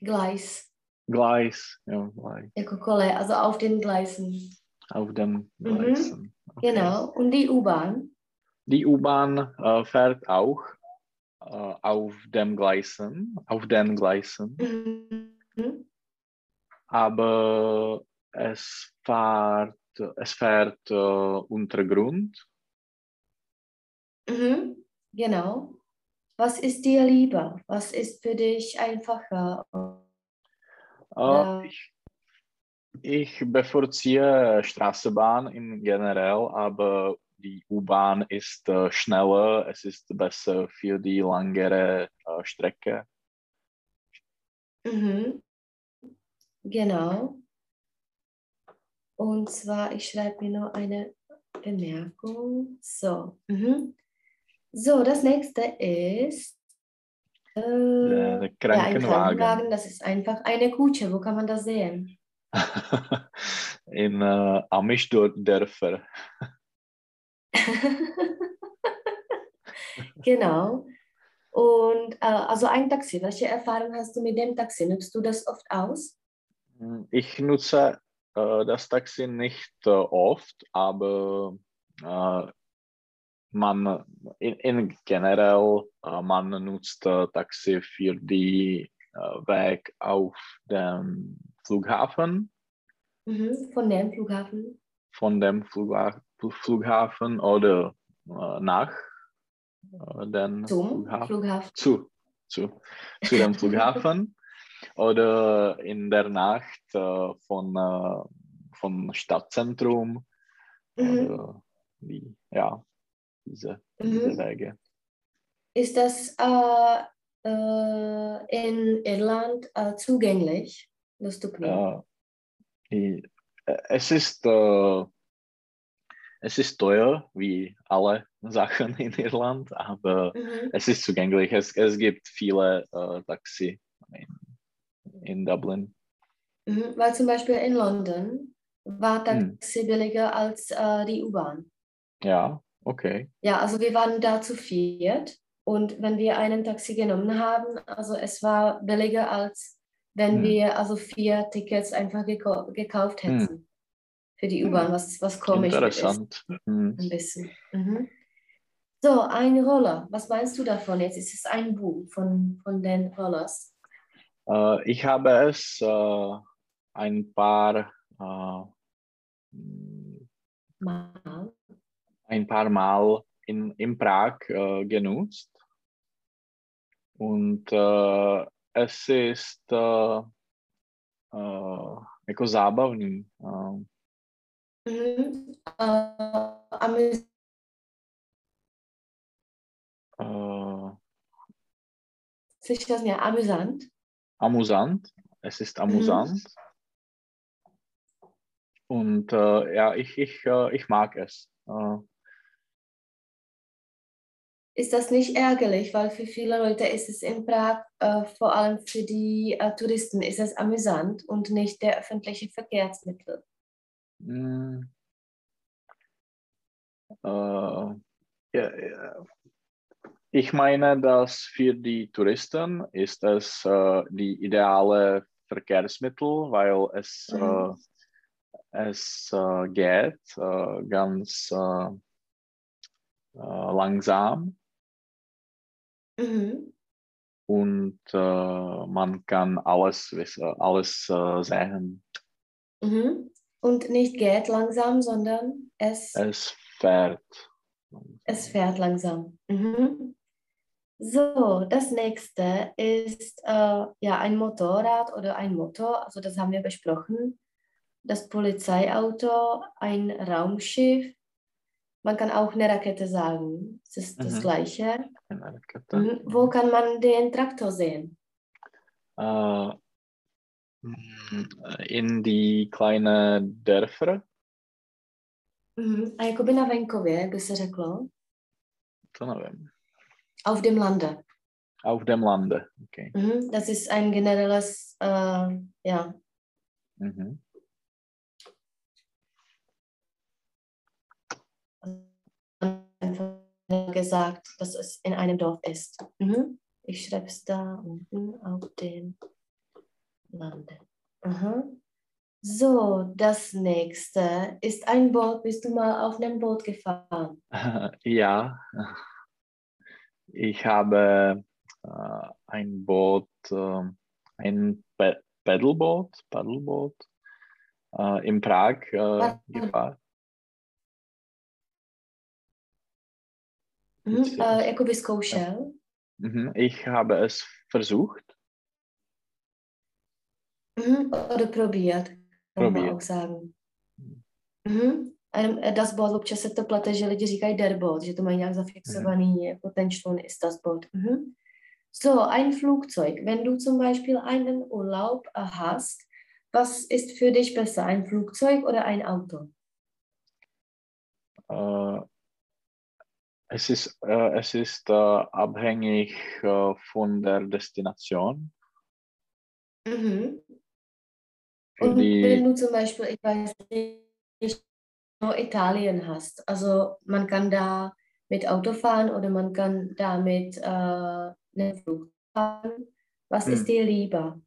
Speaker 1: Gleis,
Speaker 2: Gleis, ja, Gleis.
Speaker 1: jako kole, also auf den Gleisen.
Speaker 2: Auf den
Speaker 1: Mhm.
Speaker 2: Gleisen. Okay.
Speaker 1: Genau. Und die U-Bahn?
Speaker 2: Die U-Bahn äh, fährt auch äh, auf dem Gleisen, auf den Gleisen,
Speaker 1: Mhm.
Speaker 2: aber es fährt, es fährt äh, unter Grund.
Speaker 1: Mhm, genau. Was ist dir lieber? Was ist für dich einfacher?
Speaker 2: Äh, ich, ich bevorzuge Straßenbahn im generell, aber die U-Bahn ist äh, schneller, es ist besser für die langere äh, Strecke.
Speaker 1: Mhm. Genau. Und zwar, ich schreibe mir nur eine Bemerkung. So. Mhm. So, das nächste ist äh,
Speaker 2: der, der Krankenwagen.
Speaker 1: Ja, ein Krankenwagen. Das ist einfach eine Kutsche. Wo kann man das sehen?
Speaker 2: In äh, Amish-Dörfer.
Speaker 1: genau. Und äh, also ein Taxi. Welche Erfahrung hast du mit dem Taxi? Nutzt du das oft aus?
Speaker 2: Ich nutze äh, das Taxi nicht äh, oft, aber äh, man in, in generell äh, man nutzt Taxi für die äh, Weg auf dem Flughafen.
Speaker 1: Mhm, von dem Flughafen.
Speaker 2: Von dem Flugha Flughafen oder äh, nach äh, dem
Speaker 1: Zum Flughafen. Flughafen.
Speaker 2: Zu, zu, zu dem Flughafen oder in der Nacht äh, von, äh, vom Stadtzentrum. Mhm. Oder die, ja, diese, mhm. diese Wege.
Speaker 1: Ist das äh, äh, in Irland äh, zugänglich, das Dupli?
Speaker 2: Die, es ist es ist teuer, wie alle Sachen in Irland, aber mhm. es ist zugänglich. Es, es gibt viele äh, Taxi in, in Dublin.
Speaker 1: Mhm, weil zum Beispiel in London war Taxi mhm. billiger als äh, die U-Bahn.
Speaker 2: Ja, okay.
Speaker 1: Ja, also wir waren da zu viert und wenn wir einen Taxi genommen haben, also es war billiger als wenn mhm. wir also vier Tickets einfach gekauft hätten. Mhm für die U-Bahn, was, was komisch
Speaker 2: Interessant.
Speaker 1: ist. Mhm. Ein bisschen. Mhm. So, ein Roller. Was meinst du davon jetzt? Ist es ein Buch von, von den Rollers?
Speaker 2: Äh, ich habe es äh, ein paar äh,
Speaker 1: Mal
Speaker 2: ein paar Mal in, in Prag äh, genutzt. Und äh, es ist äh, äh, Ekosabavni. Äh.
Speaker 1: Mhm. Äh,
Speaker 2: äh.
Speaker 1: sich das ja amüsant.
Speaker 2: Amüsant, es ist mhm. amüsant. Mhm. Und äh, ja, ich, ich, äh, ich mag es. Äh,
Speaker 1: ist das nicht ärgerlich, weil für viele Leute ist es in Prag, äh, vor allem für die äh, Touristen, ist es amüsant und nicht der öffentliche Verkehrsmittel.
Speaker 2: Mm. Äh, ja, ich meine, dass für die Touristen ist es äh, die ideale Verkehrsmittel, weil es, mhm. äh, es äh, geht ganz langsam.
Speaker 1: Mhm.
Speaker 2: Und man kann alles, alles sehen.
Speaker 1: Mhm. Und nicht geht langsam, sondern es,
Speaker 2: es fährt.
Speaker 1: Es fährt langsam. Mhm. So, das nächste ist äh, ja ein Motorrad oder ein Motor, also das haben wir besprochen. Das Polizeiauto, ein Raumschiff. Man kann auch eine Rakete sagen. Es ist mhm. das Gleiche.
Speaker 2: Eine Rakete.
Speaker 1: Mhm. Wo kann man den Traktor sehen?
Speaker 2: Äh, in die kleinen Dörfer.
Speaker 1: Mhm. A jakoby na venkově, by se řeklo?
Speaker 2: To nevím.
Speaker 1: Auf dem Lande.
Speaker 2: Auf dem Lande, okay.
Speaker 1: Mhm. Das ist ein generelles, äh, ja.
Speaker 2: Mhm.
Speaker 1: Gesagt, dass es in einem Dorf ist. Mhm. Ich schreibe es da unten auf dem Lande. Aha. So, das nächste ist ein Boot. Bist du mal auf einem Boot gefahren?
Speaker 2: Ja, ich habe äh, ein Boot, äh, ein Paddleboot, Paddleboot äh, in Prag äh, gefahren.
Speaker 1: Mhm, äh, jako vyzkoušel?
Speaker 2: Mhm, ich habe es versucht.
Speaker 1: Mhm, oder probiert, kann man auch sagen. Mhm. Das bod, občas se to plete, že lidi říkají der bod, že to mají nějak zafixovaný, mhm. jako ten Sturm ist das Boot. Mhm. So, ein Flugzeug. Wenn du zum Beispiel einen Urlaub hast, was ist für dich besser, ein Flugzeug oder ein Auto?
Speaker 2: Uh, es ist, uh, es ist uh, abhängig von der Destination.
Speaker 1: Mhm. Und die, wenn du zum Beispiel, ich weiß nicht, nur Italien hast, also man kann da mit Auto fahren oder man kann da mit äh, einem Flug fahren. Was hm. ist dir lieber?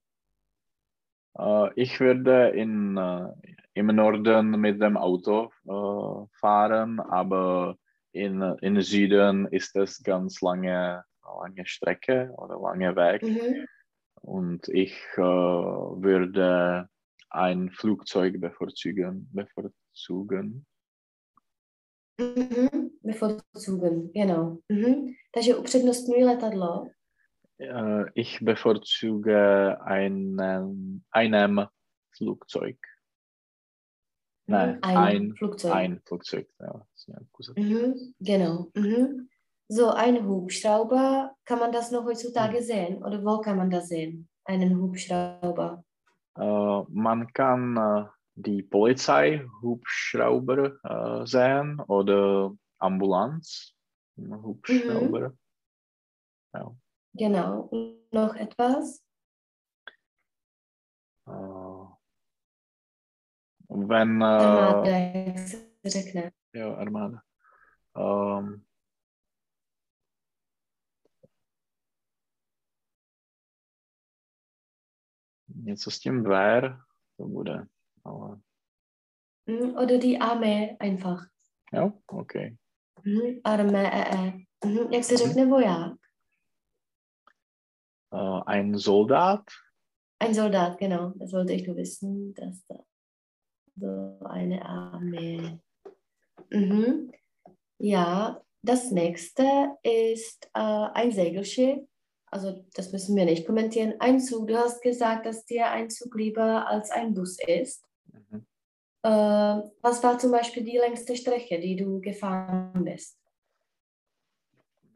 Speaker 2: Uh, ich würde in, uh, im Norden mit dem Auto uh, fahren, aber in, in Süden ist es ganz lange, lange Strecke oder lange Weg. Mhm. Und ich würde ein Flugzeug bevorzugen. bevorzugen.
Speaker 1: Mhm, bevorzugen, genau. Mhm. Takže upřednostňuji letadlo.
Speaker 2: Uh, ich bevorzuge einen, einem Flugzeug. Nein, ein, ein Flugzeug. Ein Flugzeug, ja.
Speaker 1: Mhm, genau. Mhm. So, ein Hubschrauber, kann man das noch heutzutage mhm. sehen? Oder wo kann man das sehen? Einen Hubschrauber?
Speaker 2: Uh, man kann uh, die Polizeihubschrauber uh, sehen oder Ambulanzhubschrauber. Mhm.
Speaker 1: Ja. Genau. noch etwas?
Speaker 2: Wenn
Speaker 1: Armada,
Speaker 2: Ja, Armada. Um, něco s tím ver, to bude, ale...
Speaker 1: Oder die Armee einfach.
Speaker 2: Jo, okay.
Speaker 1: Mhm, Armee, e, e. Mhm, jak se řekne voják?
Speaker 2: Uh, ein Soldat.
Speaker 1: Ein Soldat, genau. Das wollte ich nur wissen, dass da so eine Armee. Mhm. Ja, das nächste ist äh, ein Segelschiff also das müssen wir nicht kommentieren. Ein Zug, du hast gesagt, dass dir ein Zug lieber als ein Bus ist. Mhm. Äh, was war zum Beispiel die längste Strecke, die du gefahren bist?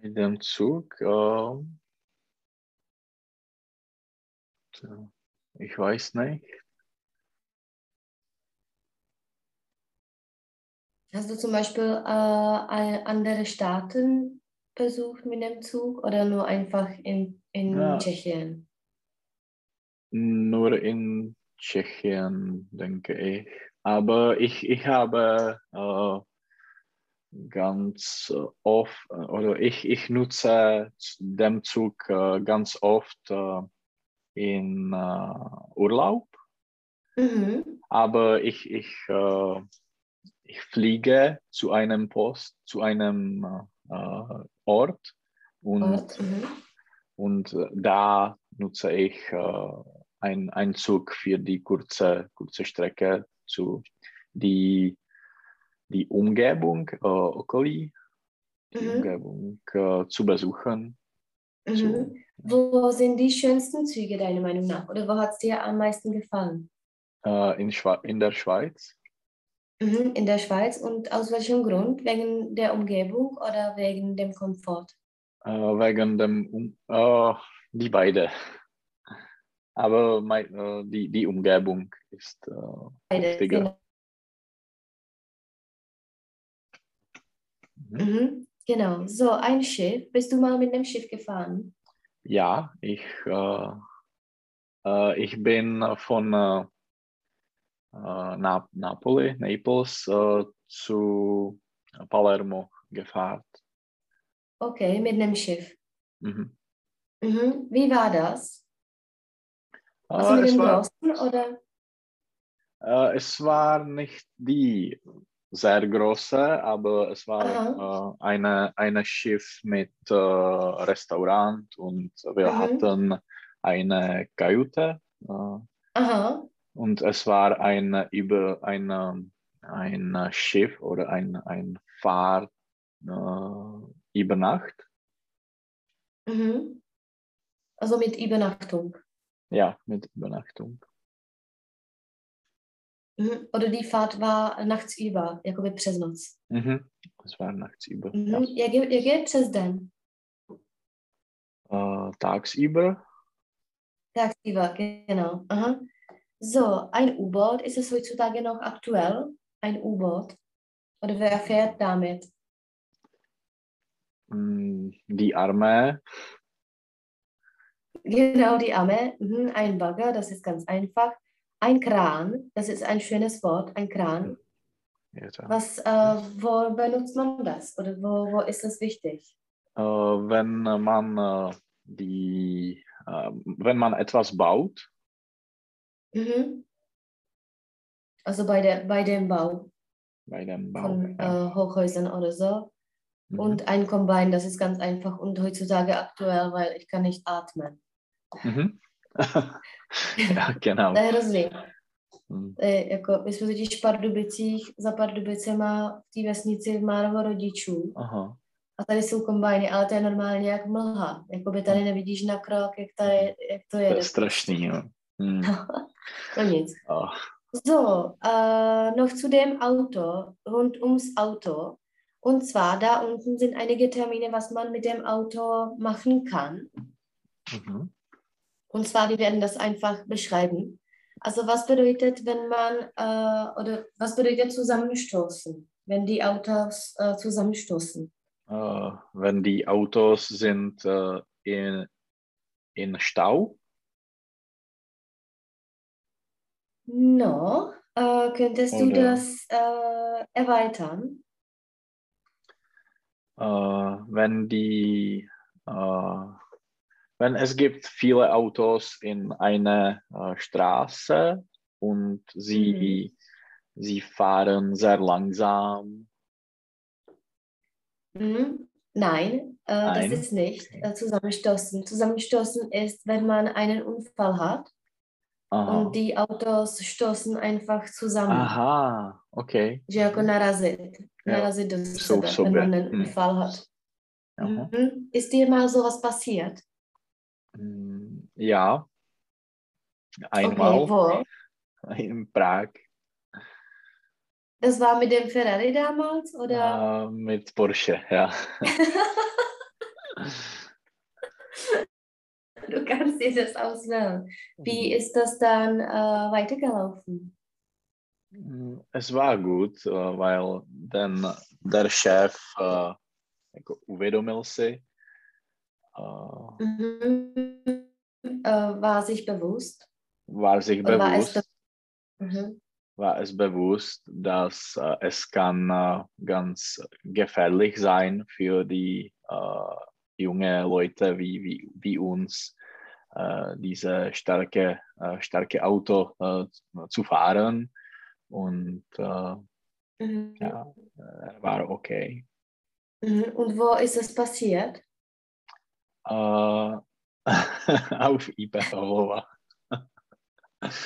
Speaker 2: Mit dem Zug? Äh, ich weiß nicht.
Speaker 1: Hast du zum Beispiel äh, andere Staaten besucht mit dem Zug oder nur einfach in, in ja. Tschechien?
Speaker 2: Nur in Tschechien, denke ich. Aber ich, ich habe äh, ganz oft, oder ich, ich nutze den Zug äh, ganz oft äh, in äh, Urlaub. Mhm. Aber ich, ich, äh, ich fliege zu einem Post, zu einem äh, Ort und, Ort, mhm. und äh, da nutze ich äh, ein, einen Zug für die kurze, kurze Strecke zu die, die Umgebung, äh, Okoli, die mhm. Umgebung äh, zu besuchen.
Speaker 1: Mhm. Zu, Wo sind die schönsten Züge deiner Meinung nach? Oder wo hat es dir am meisten gefallen?
Speaker 2: Äh, in, in der Schweiz.
Speaker 1: Mhm, in der Schweiz. Und aus welchem Grund? Wegen der Umgebung oder wegen dem Komfort?
Speaker 2: Äh, wegen dem, um äh, die beide. Aber mein, äh, die, die Umgebung ist äh, beide, wichtiger. Genau.
Speaker 1: Mhm. Mhm, genau. So, ein Schiff. Bist du mal mit einem Schiff gefahren?
Speaker 2: Ja, ich, äh, äh, ich bin von Na Napoli, Naples äh, zu Palermo gefahren.
Speaker 1: Okay, mit einem Schiff. Mhm. Mhm. Wie war das? Also mit dem großen oder?
Speaker 2: Äh, es war nicht die sehr große, aber es war äh, eine, eine Schiff mit äh, Restaurant und wir mhm. hatten eine Kajüte.
Speaker 1: Aha.
Speaker 2: Und es war ein, über, ein, ein Schiff oder ein, ein Fahrt äh, über Nacht.
Speaker 1: Mhm. Also mit Übernachtung.
Speaker 2: Ja, mit Übernachtung.
Speaker 1: Mhm. Oder die Fahrt war nachts über, jakoby přes noc.
Speaker 2: Mhm. Es war nachts über.
Speaker 1: Mhm.
Speaker 2: Ja.
Speaker 1: Jak, je, jak je přes den?
Speaker 2: Äh, tagsüber.
Speaker 1: Tagsüber, genau. Aha. So, ein U-Boot, ist es heutzutage noch aktuell? Ein U-Boot? Oder wer fährt damit?
Speaker 2: Mm, Die Armee.
Speaker 1: Genau, die Arme. Mhm. Ein Bagger, das ist ganz einfach. Ein Kran, das ist ein schönes Wort, ein Kran. Was, äh, wo benutzt man das? Oder wo, wo ist das wichtig?
Speaker 2: Äh, wenn man äh, die, äh, wenn man etwas baut,
Speaker 1: Mhm. Also bei, der, bei dem Bau
Speaker 2: bei dem Bau.
Speaker 1: von
Speaker 2: ja.
Speaker 1: äh, Hochhäusern oder so.
Speaker 2: Mhm.
Speaker 1: Und ein Combine, das ist ganz einfach und heutzutage aktuell, weil ich kann nicht atmen.
Speaker 2: Mhm. ja, genau.
Speaker 1: To je hrozný.
Speaker 2: Mm.
Speaker 1: E, jako, my jsme totiž v Pardubicích, za Pardubicema v té vesnici má mnoho rodičů
Speaker 2: Aha.
Speaker 1: a tady jsou kombajny, ale to je normálně jak mlha. Jakoby tady nevidíš na krok, jak, tady, jak to
Speaker 2: To
Speaker 1: je.
Speaker 2: je strašný, jo. Mm.
Speaker 1: No nic.
Speaker 2: Oh.
Speaker 1: So, äh, noch zu dem Auto, rund ums Auto. Und zwar, da unten sind einige Termine, was man mit dem Auto machen kann.
Speaker 2: Mhm.
Speaker 1: Und zwar, wir werden das einfach beschreiben. Also was bedeutet, wenn man, äh, oder was bedeutet zusammenstoßen, wenn die Autos äh, zusammenstoßen?
Speaker 2: Äh, wenn die Autos sind äh, in, in Stau,
Speaker 1: No, äh, könntest du
Speaker 2: Oder-
Speaker 1: das äh, erweitern?
Speaker 2: äh, wenn die, äh, wenn es gibt viele Autos in einer äh, Straße und sie, sie fahren sehr langsam.
Speaker 1: Mhm. Nein, äh,
Speaker 2: Nein?
Speaker 1: das ist nicht
Speaker 2: Okay.
Speaker 1: zusammenstoßen. Zusammenstoßen ist, wenn man einen Unfall hat
Speaker 2: Aha.
Speaker 1: und die Autos stoßen einfach zusammen.
Speaker 2: Aha, okay.
Speaker 1: Že jako narazit. Narazit do
Speaker 2: v
Speaker 1: sebe,
Speaker 2: sobě.
Speaker 1: wenn man einen
Speaker 2: Hm.
Speaker 1: Unfall hat.
Speaker 2: Aha.
Speaker 1: Mhm. Ist dir mal sowas passiert?
Speaker 2: Mm, Ja,
Speaker 1: Okay,
Speaker 2: einmal
Speaker 1: wo?
Speaker 2: in Prag
Speaker 1: Das war mit dem Ferrari damals oder?
Speaker 2: äh, mit Porsche, ja.
Speaker 1: Du kannst dir das auswählen. Wie
Speaker 2: Mhm.
Speaker 1: ist das dann äh, weitergelaufen?
Speaker 2: Mm, Es war gut, äh, weil dann der Chef äh, jako uvědomil si, äh,
Speaker 1: Mhm. Äh, war sich bewusst?
Speaker 2: war sich
Speaker 1: Oder war es
Speaker 2: bewusst,
Speaker 1: Mhm.
Speaker 2: war es bewusst, dass äh, es kann äh, ganz gefährlich sein für die junge Leute wie, wie, wie uns, diese starke, äh, starke Auto äh, zu fahren. Und äh,
Speaker 1: Mhm.
Speaker 2: ja, war okay.
Speaker 1: Mhm. Und wo ist es passiert?
Speaker 2: Äh, auf IPV.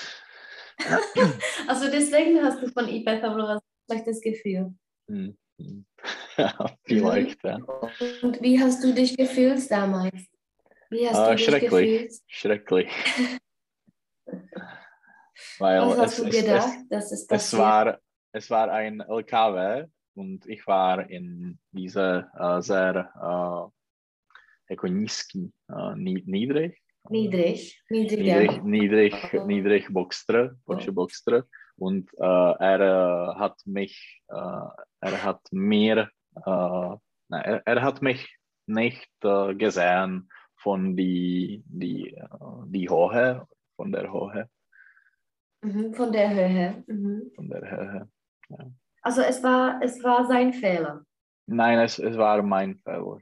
Speaker 1: Also deswegen hast du von Pavlova ein schlechtes Gefühl.
Speaker 2: Hm, hm. Ja, vielleicht, ja.
Speaker 1: Und wie hast du dich gefühlt damals? Wie hast du dich
Speaker 2: schrecklich. Schrecklich. Weil
Speaker 1: Was
Speaker 2: es,
Speaker 1: hast du
Speaker 2: es,
Speaker 1: gedacht,
Speaker 2: es,
Speaker 1: dass es
Speaker 2: es,
Speaker 1: passiert?
Speaker 2: war, es war ein LKW und ich war in dieser äh, sehr äh, äh, ni- niedrig,
Speaker 1: Niedrig, niedriger.
Speaker 2: niedrig, niedrig, niedrig Boxster, Porsche Boxster. Und äh, er äh, hat mich, äh, er hat mir, äh, nein, er, er hat mich nicht gesehen von die, die, die Höhe, von der Höhe,
Speaker 1: Mhm, von der Höhe. Mhm.
Speaker 2: von der Höhe.
Speaker 1: Also es war, es war sein Fehler.
Speaker 2: Nein, es, es war mein Fehler.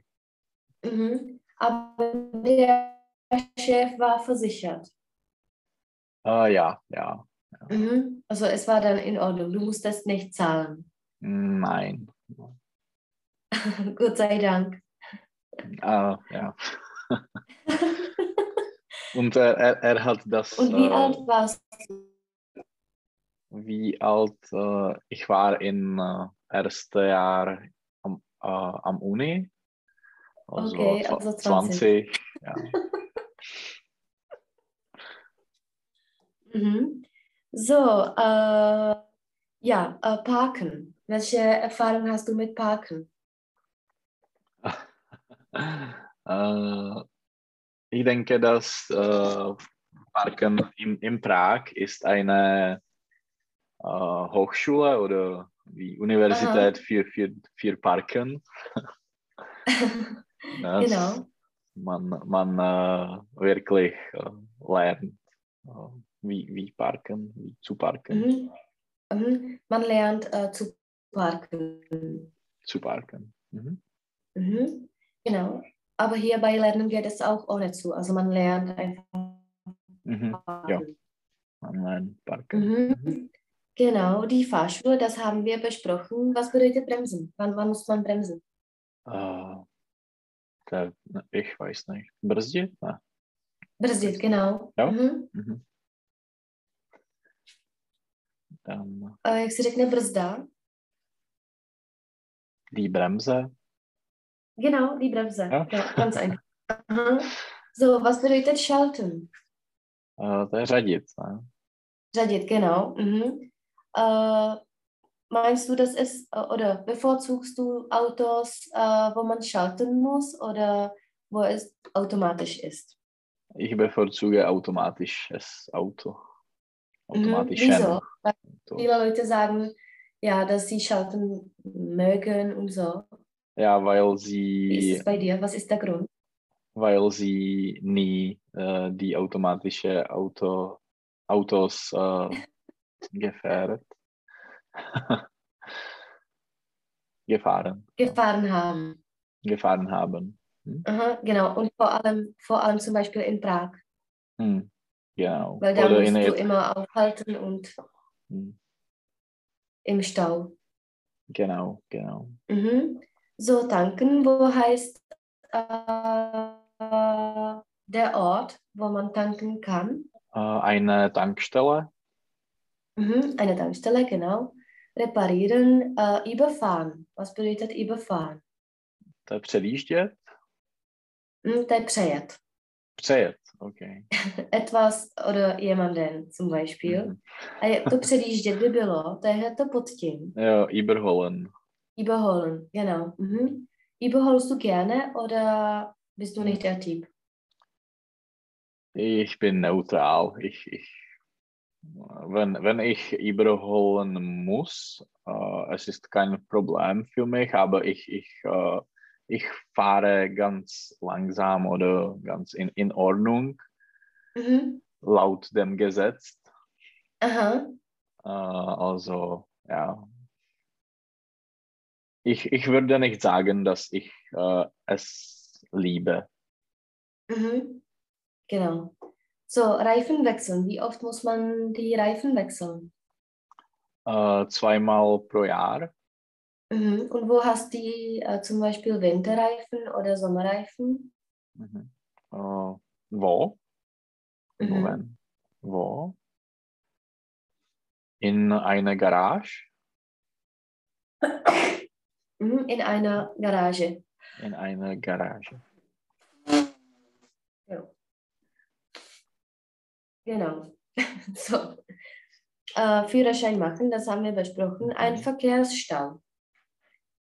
Speaker 1: Mhm. Aber der Chef war versichert.
Speaker 2: Äh, ja, ja,
Speaker 1: Mhm. Also es war dann in Ordnung. Du musstest nicht zahlen.
Speaker 2: nein.
Speaker 1: Gott sei Dank.
Speaker 2: Äh, ja. Und er, er, er hat das.
Speaker 1: Und wie
Speaker 2: äh,
Speaker 1: alt warst du?
Speaker 2: wie alt äh, ich war im äh, ersten Jahr am, äh, am Uni. Also,
Speaker 1: Okay, also 20.
Speaker 2: 20. Ja.
Speaker 1: Mhm. So, äh, ja, äh, Parken. Welche Erfahrung hast du mit Parken?
Speaker 2: äh, ich denke, dass äh, Parken in, in Prag ist eine äh, Hochschule oder die Universität für, für, für Parken.
Speaker 1: Genau.
Speaker 2: Man, man wirklich lernt, wie, wie parken, wie zu parken,
Speaker 1: Mhm. Mhm. Man lernt äh, zu parken.
Speaker 2: zu parken. Mhm.
Speaker 1: Mhm. Genau. Aber hierbei lernen wir das auch ohne zu. Also man lernt einfach
Speaker 2: Mhm.
Speaker 1: parken.
Speaker 2: Man lernt parken.
Speaker 1: Mhm.
Speaker 2: Mhm.
Speaker 1: Genau, die Fahrschule, das haben wir besprochen. Was bedeutet bremsen? Wann, wann muss man bremsen?
Speaker 2: Äh, der, ich weiß nicht. Brzdit? Ne?
Speaker 1: Brzdit, genau.
Speaker 2: Ja.
Speaker 1: Mhm.
Speaker 2: Mhm. Dann
Speaker 1: A jak se řekne brzda?
Speaker 2: die Bremse.
Speaker 1: Genau, die Bremse.
Speaker 2: Ja.
Speaker 1: Ja, ganz einfach. Aha. So, was bedeutet schalten?
Speaker 2: Äh, řadit. Ne?
Speaker 1: Řadit, genau. Mhm. Äh, meinst du, das ist, äh, oder bevorzugst du Autos, äh, wo man schalten muss oder wo es automatisch ist?
Speaker 2: Ich bevorzuge automatisches Auto.
Speaker 1: Mhm.
Speaker 2: Automatischen
Speaker 1: Wieso? Weil viele Leute sagen, ja, dass sie schalten mögen und so.
Speaker 2: Ja, weil
Speaker 1: Wie ist
Speaker 2: sie
Speaker 1: es bei dir? Was ist der Grund?
Speaker 2: weil sie nie äh, die automatische Auto, Autos äh, gefährdet. gefahren,
Speaker 1: Gefahren haben.
Speaker 2: gefahren haben. Hm?
Speaker 1: Aha, genau. Und vor allem, vor allem zum Beispiel in Prag.
Speaker 2: Hm. Genau.
Speaker 1: Weil da
Speaker 2: Oder
Speaker 1: musst du immer aufhalten und
Speaker 2: Hm.
Speaker 1: im Stau.
Speaker 2: Genau, genau.
Speaker 1: Mhm. So, tanken, wo heißt äh, der Ort, wo man tanken kann?
Speaker 2: Eine Tankstelle,
Speaker 1: Mhm. Eine Tankstelle, genau. Reparieren, äh, überfahren. Was bedeutet überfahren?
Speaker 2: to je předjíždět?
Speaker 1: Hm, to je přejet.
Speaker 2: Přejet, OK.
Speaker 1: Etwas oder jemanden zum Beispiel.
Speaker 2: Mhm.
Speaker 1: A to předjíždět by bylo, to je to pod tím.
Speaker 2: Jo, überholen.
Speaker 1: Überholen, genau. Mhm. Überholst du gerne oder bist du nicht der Typ?
Speaker 2: Ich bin neutral. Ich, ich, wenn, wenn ich überholen muss, äh, es ist kein Problem für mich, aber ich, ich, äh, ich fahre ganz langsam oder ganz in, in Ordnung,
Speaker 1: Mhm.
Speaker 2: laut dem Gesetz.
Speaker 1: Aha,
Speaker 2: Äh, also, ja. Ich, ich würde nicht sagen, dass ich äh, es liebe.
Speaker 1: mhm. Genau. So, Reifen wechseln. Wie oft muss man die Reifen wechseln?
Speaker 2: Äh, zweimal pro Jahr.
Speaker 1: Mhm. Und wo hast du die äh, zum Beispiel Winterreifen oder Sommerreifen?
Speaker 2: Mhm. Äh, wo?
Speaker 1: Mhm.
Speaker 2: Moment. Wo? In einer Garage?
Speaker 1: Mhm. In einer Garage.
Speaker 2: In einer Garage.
Speaker 1: Ja. Genau. So. Äh, Führerschein machen, das haben wir besprochen. Ein
Speaker 2: Mhm.
Speaker 1: Verkehrsstau.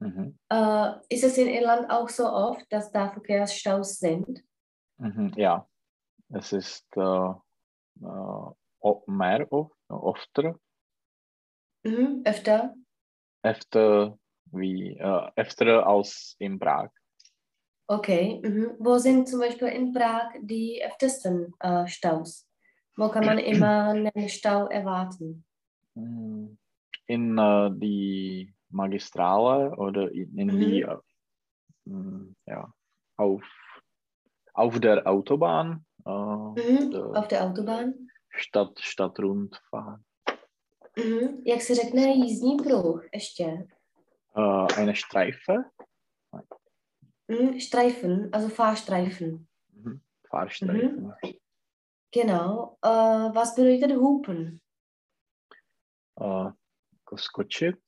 Speaker 2: Mhm.
Speaker 1: Äh, ist es in Irland auch so oft, dass da Verkehrsstaus sind?
Speaker 2: Mhm. Ja, es ist äh, äh, mehr oft, öfter,
Speaker 1: Mhm. Öfter?
Speaker 2: öfter, wie, äh, öfter als in Prag.
Speaker 1: Okay. Mhm. Wo sind zum Beispiel in Prag die öftesten äh, Staus? Wo kann man immer einen Stau erwarten?
Speaker 2: Mm, In äh, die Magistrale oder in, in die, äh, mm, ja, auf, auf der Autobahn, äh,
Speaker 1: Mhm.
Speaker 2: der
Speaker 1: Auf der Autobahn?
Speaker 2: Stadt, Stadtrundfahrt.
Speaker 1: Mhm. Jak se řekne jízdní pruh ještě?
Speaker 2: Äh, eine Streife,
Speaker 1: Mhm. Streifen, also Fahrstreifen.
Speaker 2: mhm. Fahrstreifen.
Speaker 1: Genau. Äh, was bedeutet Hupen?
Speaker 2: Jako skočit?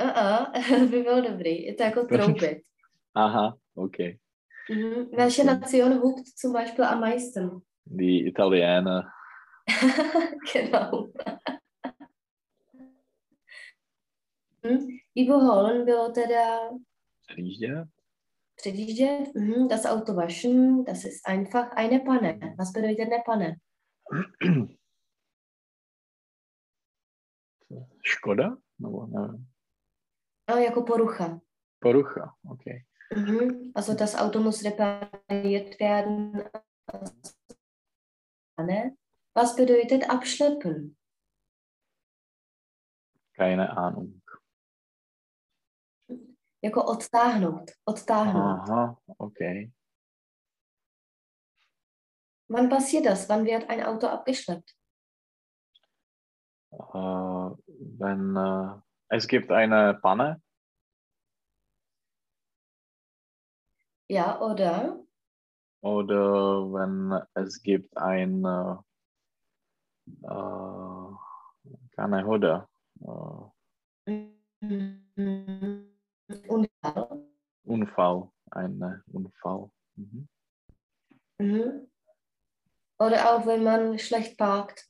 Speaker 1: Uh-uh, by dobrý. To jako troubit.
Speaker 2: Aha, ok.
Speaker 1: Mhm. Welche Nation hupt zum Beispiel am meisten?
Speaker 2: Die Italiener.
Speaker 1: genau. Hm. Überholen bylo teda
Speaker 2: Předjíždět?
Speaker 1: předjíždět, mhm. das Auto waschen, das ist einfach eine Panne. Was bedeutet eine Panne?
Speaker 2: Škoda? Nebo nevím.
Speaker 1: No, jako porucha.
Speaker 2: Porucha, ok.
Speaker 1: Mhm. Also das Auto muss repariert werden. Panne. Was bedeutet abschleppen?
Speaker 2: Keine Ahnung.
Speaker 1: Jako odtáhnout. Odtáhnout.
Speaker 2: Aha, ok.
Speaker 1: Wann passiert das? Wann wird ein Auto abgeschleppt?
Speaker 2: Uh, wenn uh, es gibt eine Panne,
Speaker 1: Ja, oder?
Speaker 2: oder wenn es gibt ein uh, keine Hode, uh,
Speaker 1: Mhm. Unfall.
Speaker 2: Unfall, ein äh, Unfall. Mhm.
Speaker 1: Mhm. Oder auch wenn man schlecht parkt.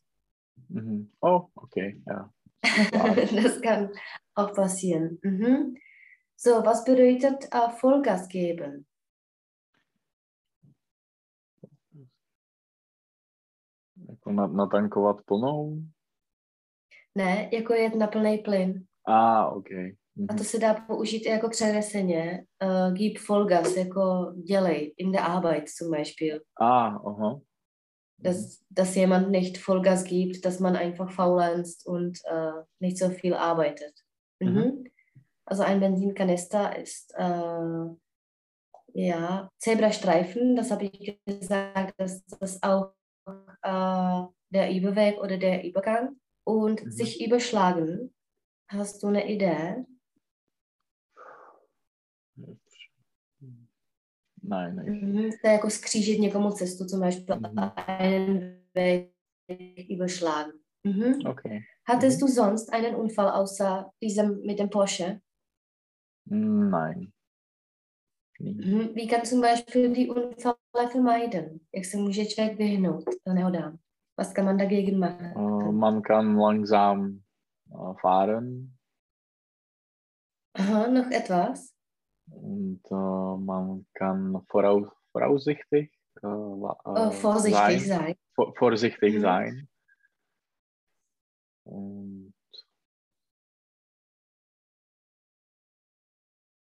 Speaker 2: Mhm. Oh, okay, ja.
Speaker 1: das kann auch passieren. Mhm. So, was bedeutet äh, Vollgas geben?
Speaker 2: Jako na, natankovat plnou?
Speaker 1: Ne, jako jet na plný plyn.
Speaker 2: A, ok.
Speaker 1: A
Speaker 2: Mhm.
Speaker 1: to se dá použít jako přeneseně. Uh, gib Vollgas, jako dělej, in der Arbeit zum Beispiel.
Speaker 2: Ah, aha.
Speaker 1: Dass, dass jemand nicht Vollgas gibt, dass man einfach faulenzt und uh, nicht so viel arbeitet. Mhm.
Speaker 2: Mhm.
Speaker 1: Also ein Benzinkanister ist uh, ja Zebrastreifen, das habe ich gesagt, dass das auch uh, der Überweg oder der Übergang und
Speaker 2: Mhm.
Speaker 1: sich überschlagen. Hast du eine Idee?
Speaker 2: Nein, ich,
Speaker 1: Mhm. To je jako skřížit někomu cestu, co máš einen Weg überschlagen. Mhm.
Speaker 2: okay.
Speaker 1: Hattest
Speaker 2: Mhm.
Speaker 1: du sonst einen Unfall außer diesem mit dem Porsche?
Speaker 2: Nein.
Speaker 1: Mhm. Wie kann zum Beispiel die Unfälle vermeiden? Jak se může člověk vyhnout nehodám? Was kann man dagegen machen?
Speaker 2: Äh, man kann langsam äh, fahren
Speaker 1: Aha, noch etwas?
Speaker 2: Und äh, man kann voraus, voraussichtig äh, wa-
Speaker 1: Oh,
Speaker 2: äh,
Speaker 1: vorsichtig
Speaker 2: sein.
Speaker 1: sein.
Speaker 2: Vor, vorsichtig
Speaker 1: Mhm.
Speaker 2: sein. Und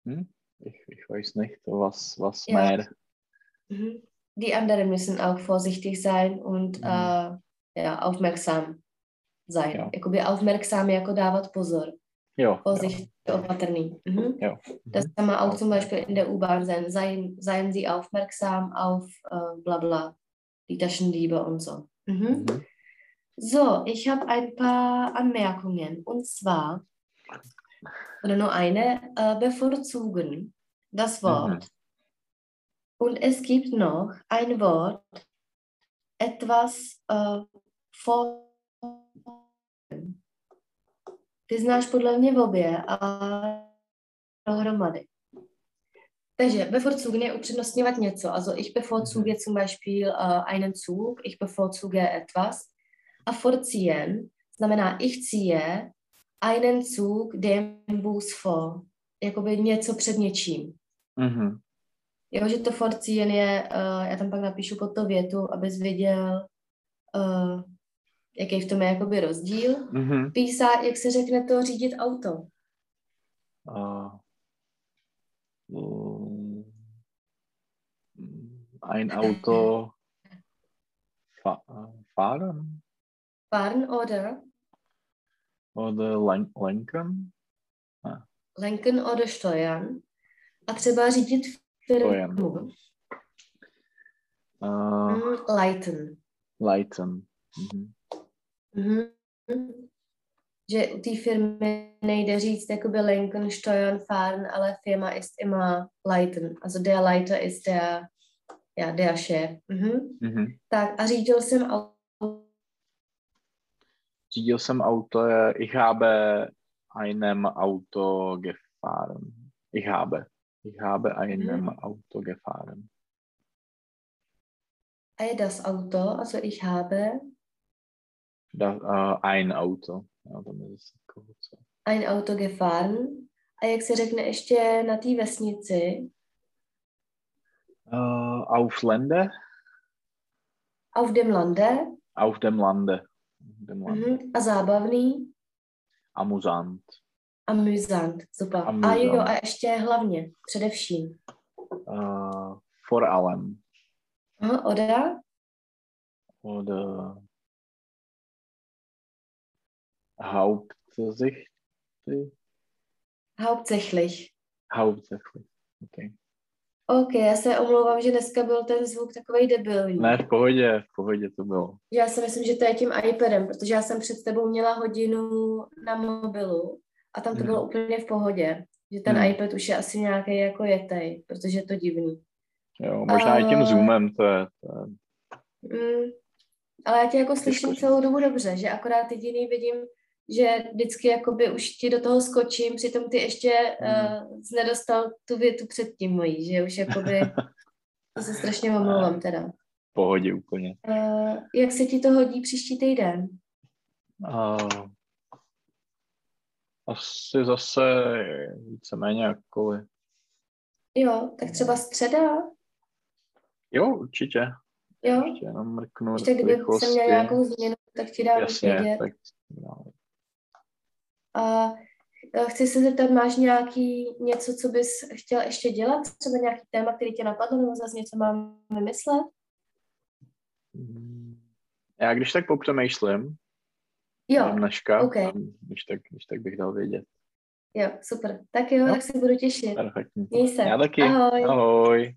Speaker 2: hm? ich, ich weiß nicht, was, was
Speaker 1: Ja.
Speaker 2: mehr.
Speaker 1: Mhm. Die anderen müssen auch vorsichtig sein und
Speaker 2: Mhm.
Speaker 1: äh, ja, aufmerksam sein.
Speaker 2: Ja.
Speaker 1: Jakoby aufmerksam jako dávat pozor.
Speaker 2: Ja, ja.
Speaker 1: Vorsicht, opatrný. Mhm.
Speaker 2: ja.
Speaker 1: Das
Speaker 2: Mhm.
Speaker 1: kann man auch zum. Beispiel in der U-Bahn sein. Seien, seien Sie aufmerksam auf äh, bla bla, die Taschendiebe und so. Mhm.
Speaker 2: Mhm.
Speaker 1: So, ich habe ein paar Anmerkungen. Und zwar, oder nur eine, äh, bevorzugen das Wort. Und es gibt noch ein Wort, etwas äh, vor. Ty znáš podle mě v obě a dohromady. Takže bevorzugen je upřednostňovat něco. Also ich bevorzuge zum Beispiel äh, einen Zug, ich bevorzuge etwas. A vorziehen znamená ich ziehe einen Zug dem Bus vor. Jakoby něco před něčím.
Speaker 2: Mhm.
Speaker 1: Jo, že to forcien je, uh, já tam pak napíšu pod to větu, abys věděl, uh, jaký v tom je jakoby rozdíl.
Speaker 2: Mhm.
Speaker 1: Písá, jak se řekne to řídit auto.
Speaker 2: Äh, ähm, ein Auto fa fahren
Speaker 1: Fahren oder
Speaker 2: oder len lenken?
Speaker 1: lenken oder steuern. A třeba řídit firmu.
Speaker 2: Äh,
Speaker 1: Mm, leiten.
Speaker 2: leiten. Mhm.
Speaker 1: Mhm. Že u té firmy nejde říct jakoby lenken, steuern, fahren, ale firma ist immer leiten. Also der Leiter ist der, ja, der Chef. Mhm.
Speaker 2: Mhm.
Speaker 1: Tak a řídil jsem auto
Speaker 2: Řídil jsem auto, ich habe einem Auto gefahren. Ich habe. Ich habe einem
Speaker 1: Mhm.
Speaker 2: Auto gefahren.
Speaker 1: A je das Auto, also ich habe
Speaker 2: Da, äh, ein Auto. Ja, dann ist es kurz.
Speaker 1: ein Auto gefahren. A jak se řekne ještě na té vesnici?
Speaker 2: Äh, auf Lande?
Speaker 1: Auf dem Lande.
Speaker 2: Auf dem Lande. Dem Lande.
Speaker 1: Mhm. A zábavný?
Speaker 2: Amüsant.
Speaker 1: Amüsant. Super. A
Speaker 2: Amüsant.
Speaker 1: jo, a ještě hlavně, především.
Speaker 2: Äh, vor allem.
Speaker 1: Aha, Oda?
Speaker 2: Oder hauptsächlich.
Speaker 1: Hauptsächlich.
Speaker 2: Hauptsächlich. Okay.
Speaker 1: OK, já se omlouvám, že dneska byl ten zvuk takový debilní.
Speaker 2: Ne, v pohodě, v pohodě to bylo.
Speaker 1: Já si myslím, že to je tím iPadem, protože já jsem před tebou měla hodinu na mobilu a tam to
Speaker 2: Mhm.
Speaker 1: bylo úplně v pohodě. Že ten
Speaker 2: Mhm.
Speaker 1: iPad už je asi nějaký jako jetej, protože je to divný.
Speaker 2: Jo, možná i tím
Speaker 1: A-
Speaker 2: zoomem, to je, to je
Speaker 1: Mm, ale já tě jako slyším celou dobu dobře, že akorát jediný vidím, že vždycky jakoby už ti do toho skočím, přitom ty ještě uh, nedostal tu větu předtím mojí, že už jakoby, to se strašně omlouvám teda.
Speaker 2: pohodě úplně.
Speaker 1: Uh, jak se ti to hodí příští týden?
Speaker 2: Uh, asi zase víceméně jakkoliv.
Speaker 1: Jo, tak třeba středa,
Speaker 2: Jo, určitě.
Speaker 1: jo?
Speaker 2: Ještě jenom mrknu
Speaker 1: Ještě kdyby jsem měl nějakou změnu, tak ti dám
Speaker 2: Jasně,
Speaker 1: vědět.
Speaker 2: tak no.
Speaker 1: A eh, chci se zeptat, máš nějaký něco, co bys chtěl ještě dělat? Třeba nějaký téma, který tě napadlo, nebo zase něco mám vymyslet?
Speaker 2: Já když tak popřemýšlím,
Speaker 1: Jo,
Speaker 2: jo. dneška,
Speaker 1: OK.
Speaker 2: a když tak, když tak bych dal vědět.
Speaker 1: jo, super. Tak jo,
Speaker 2: Jo.
Speaker 1: tak se budu těšit.
Speaker 2: Perfektní.
Speaker 1: Měj se.
Speaker 2: Já taky.
Speaker 1: Ahoj.
Speaker 2: Ahoj.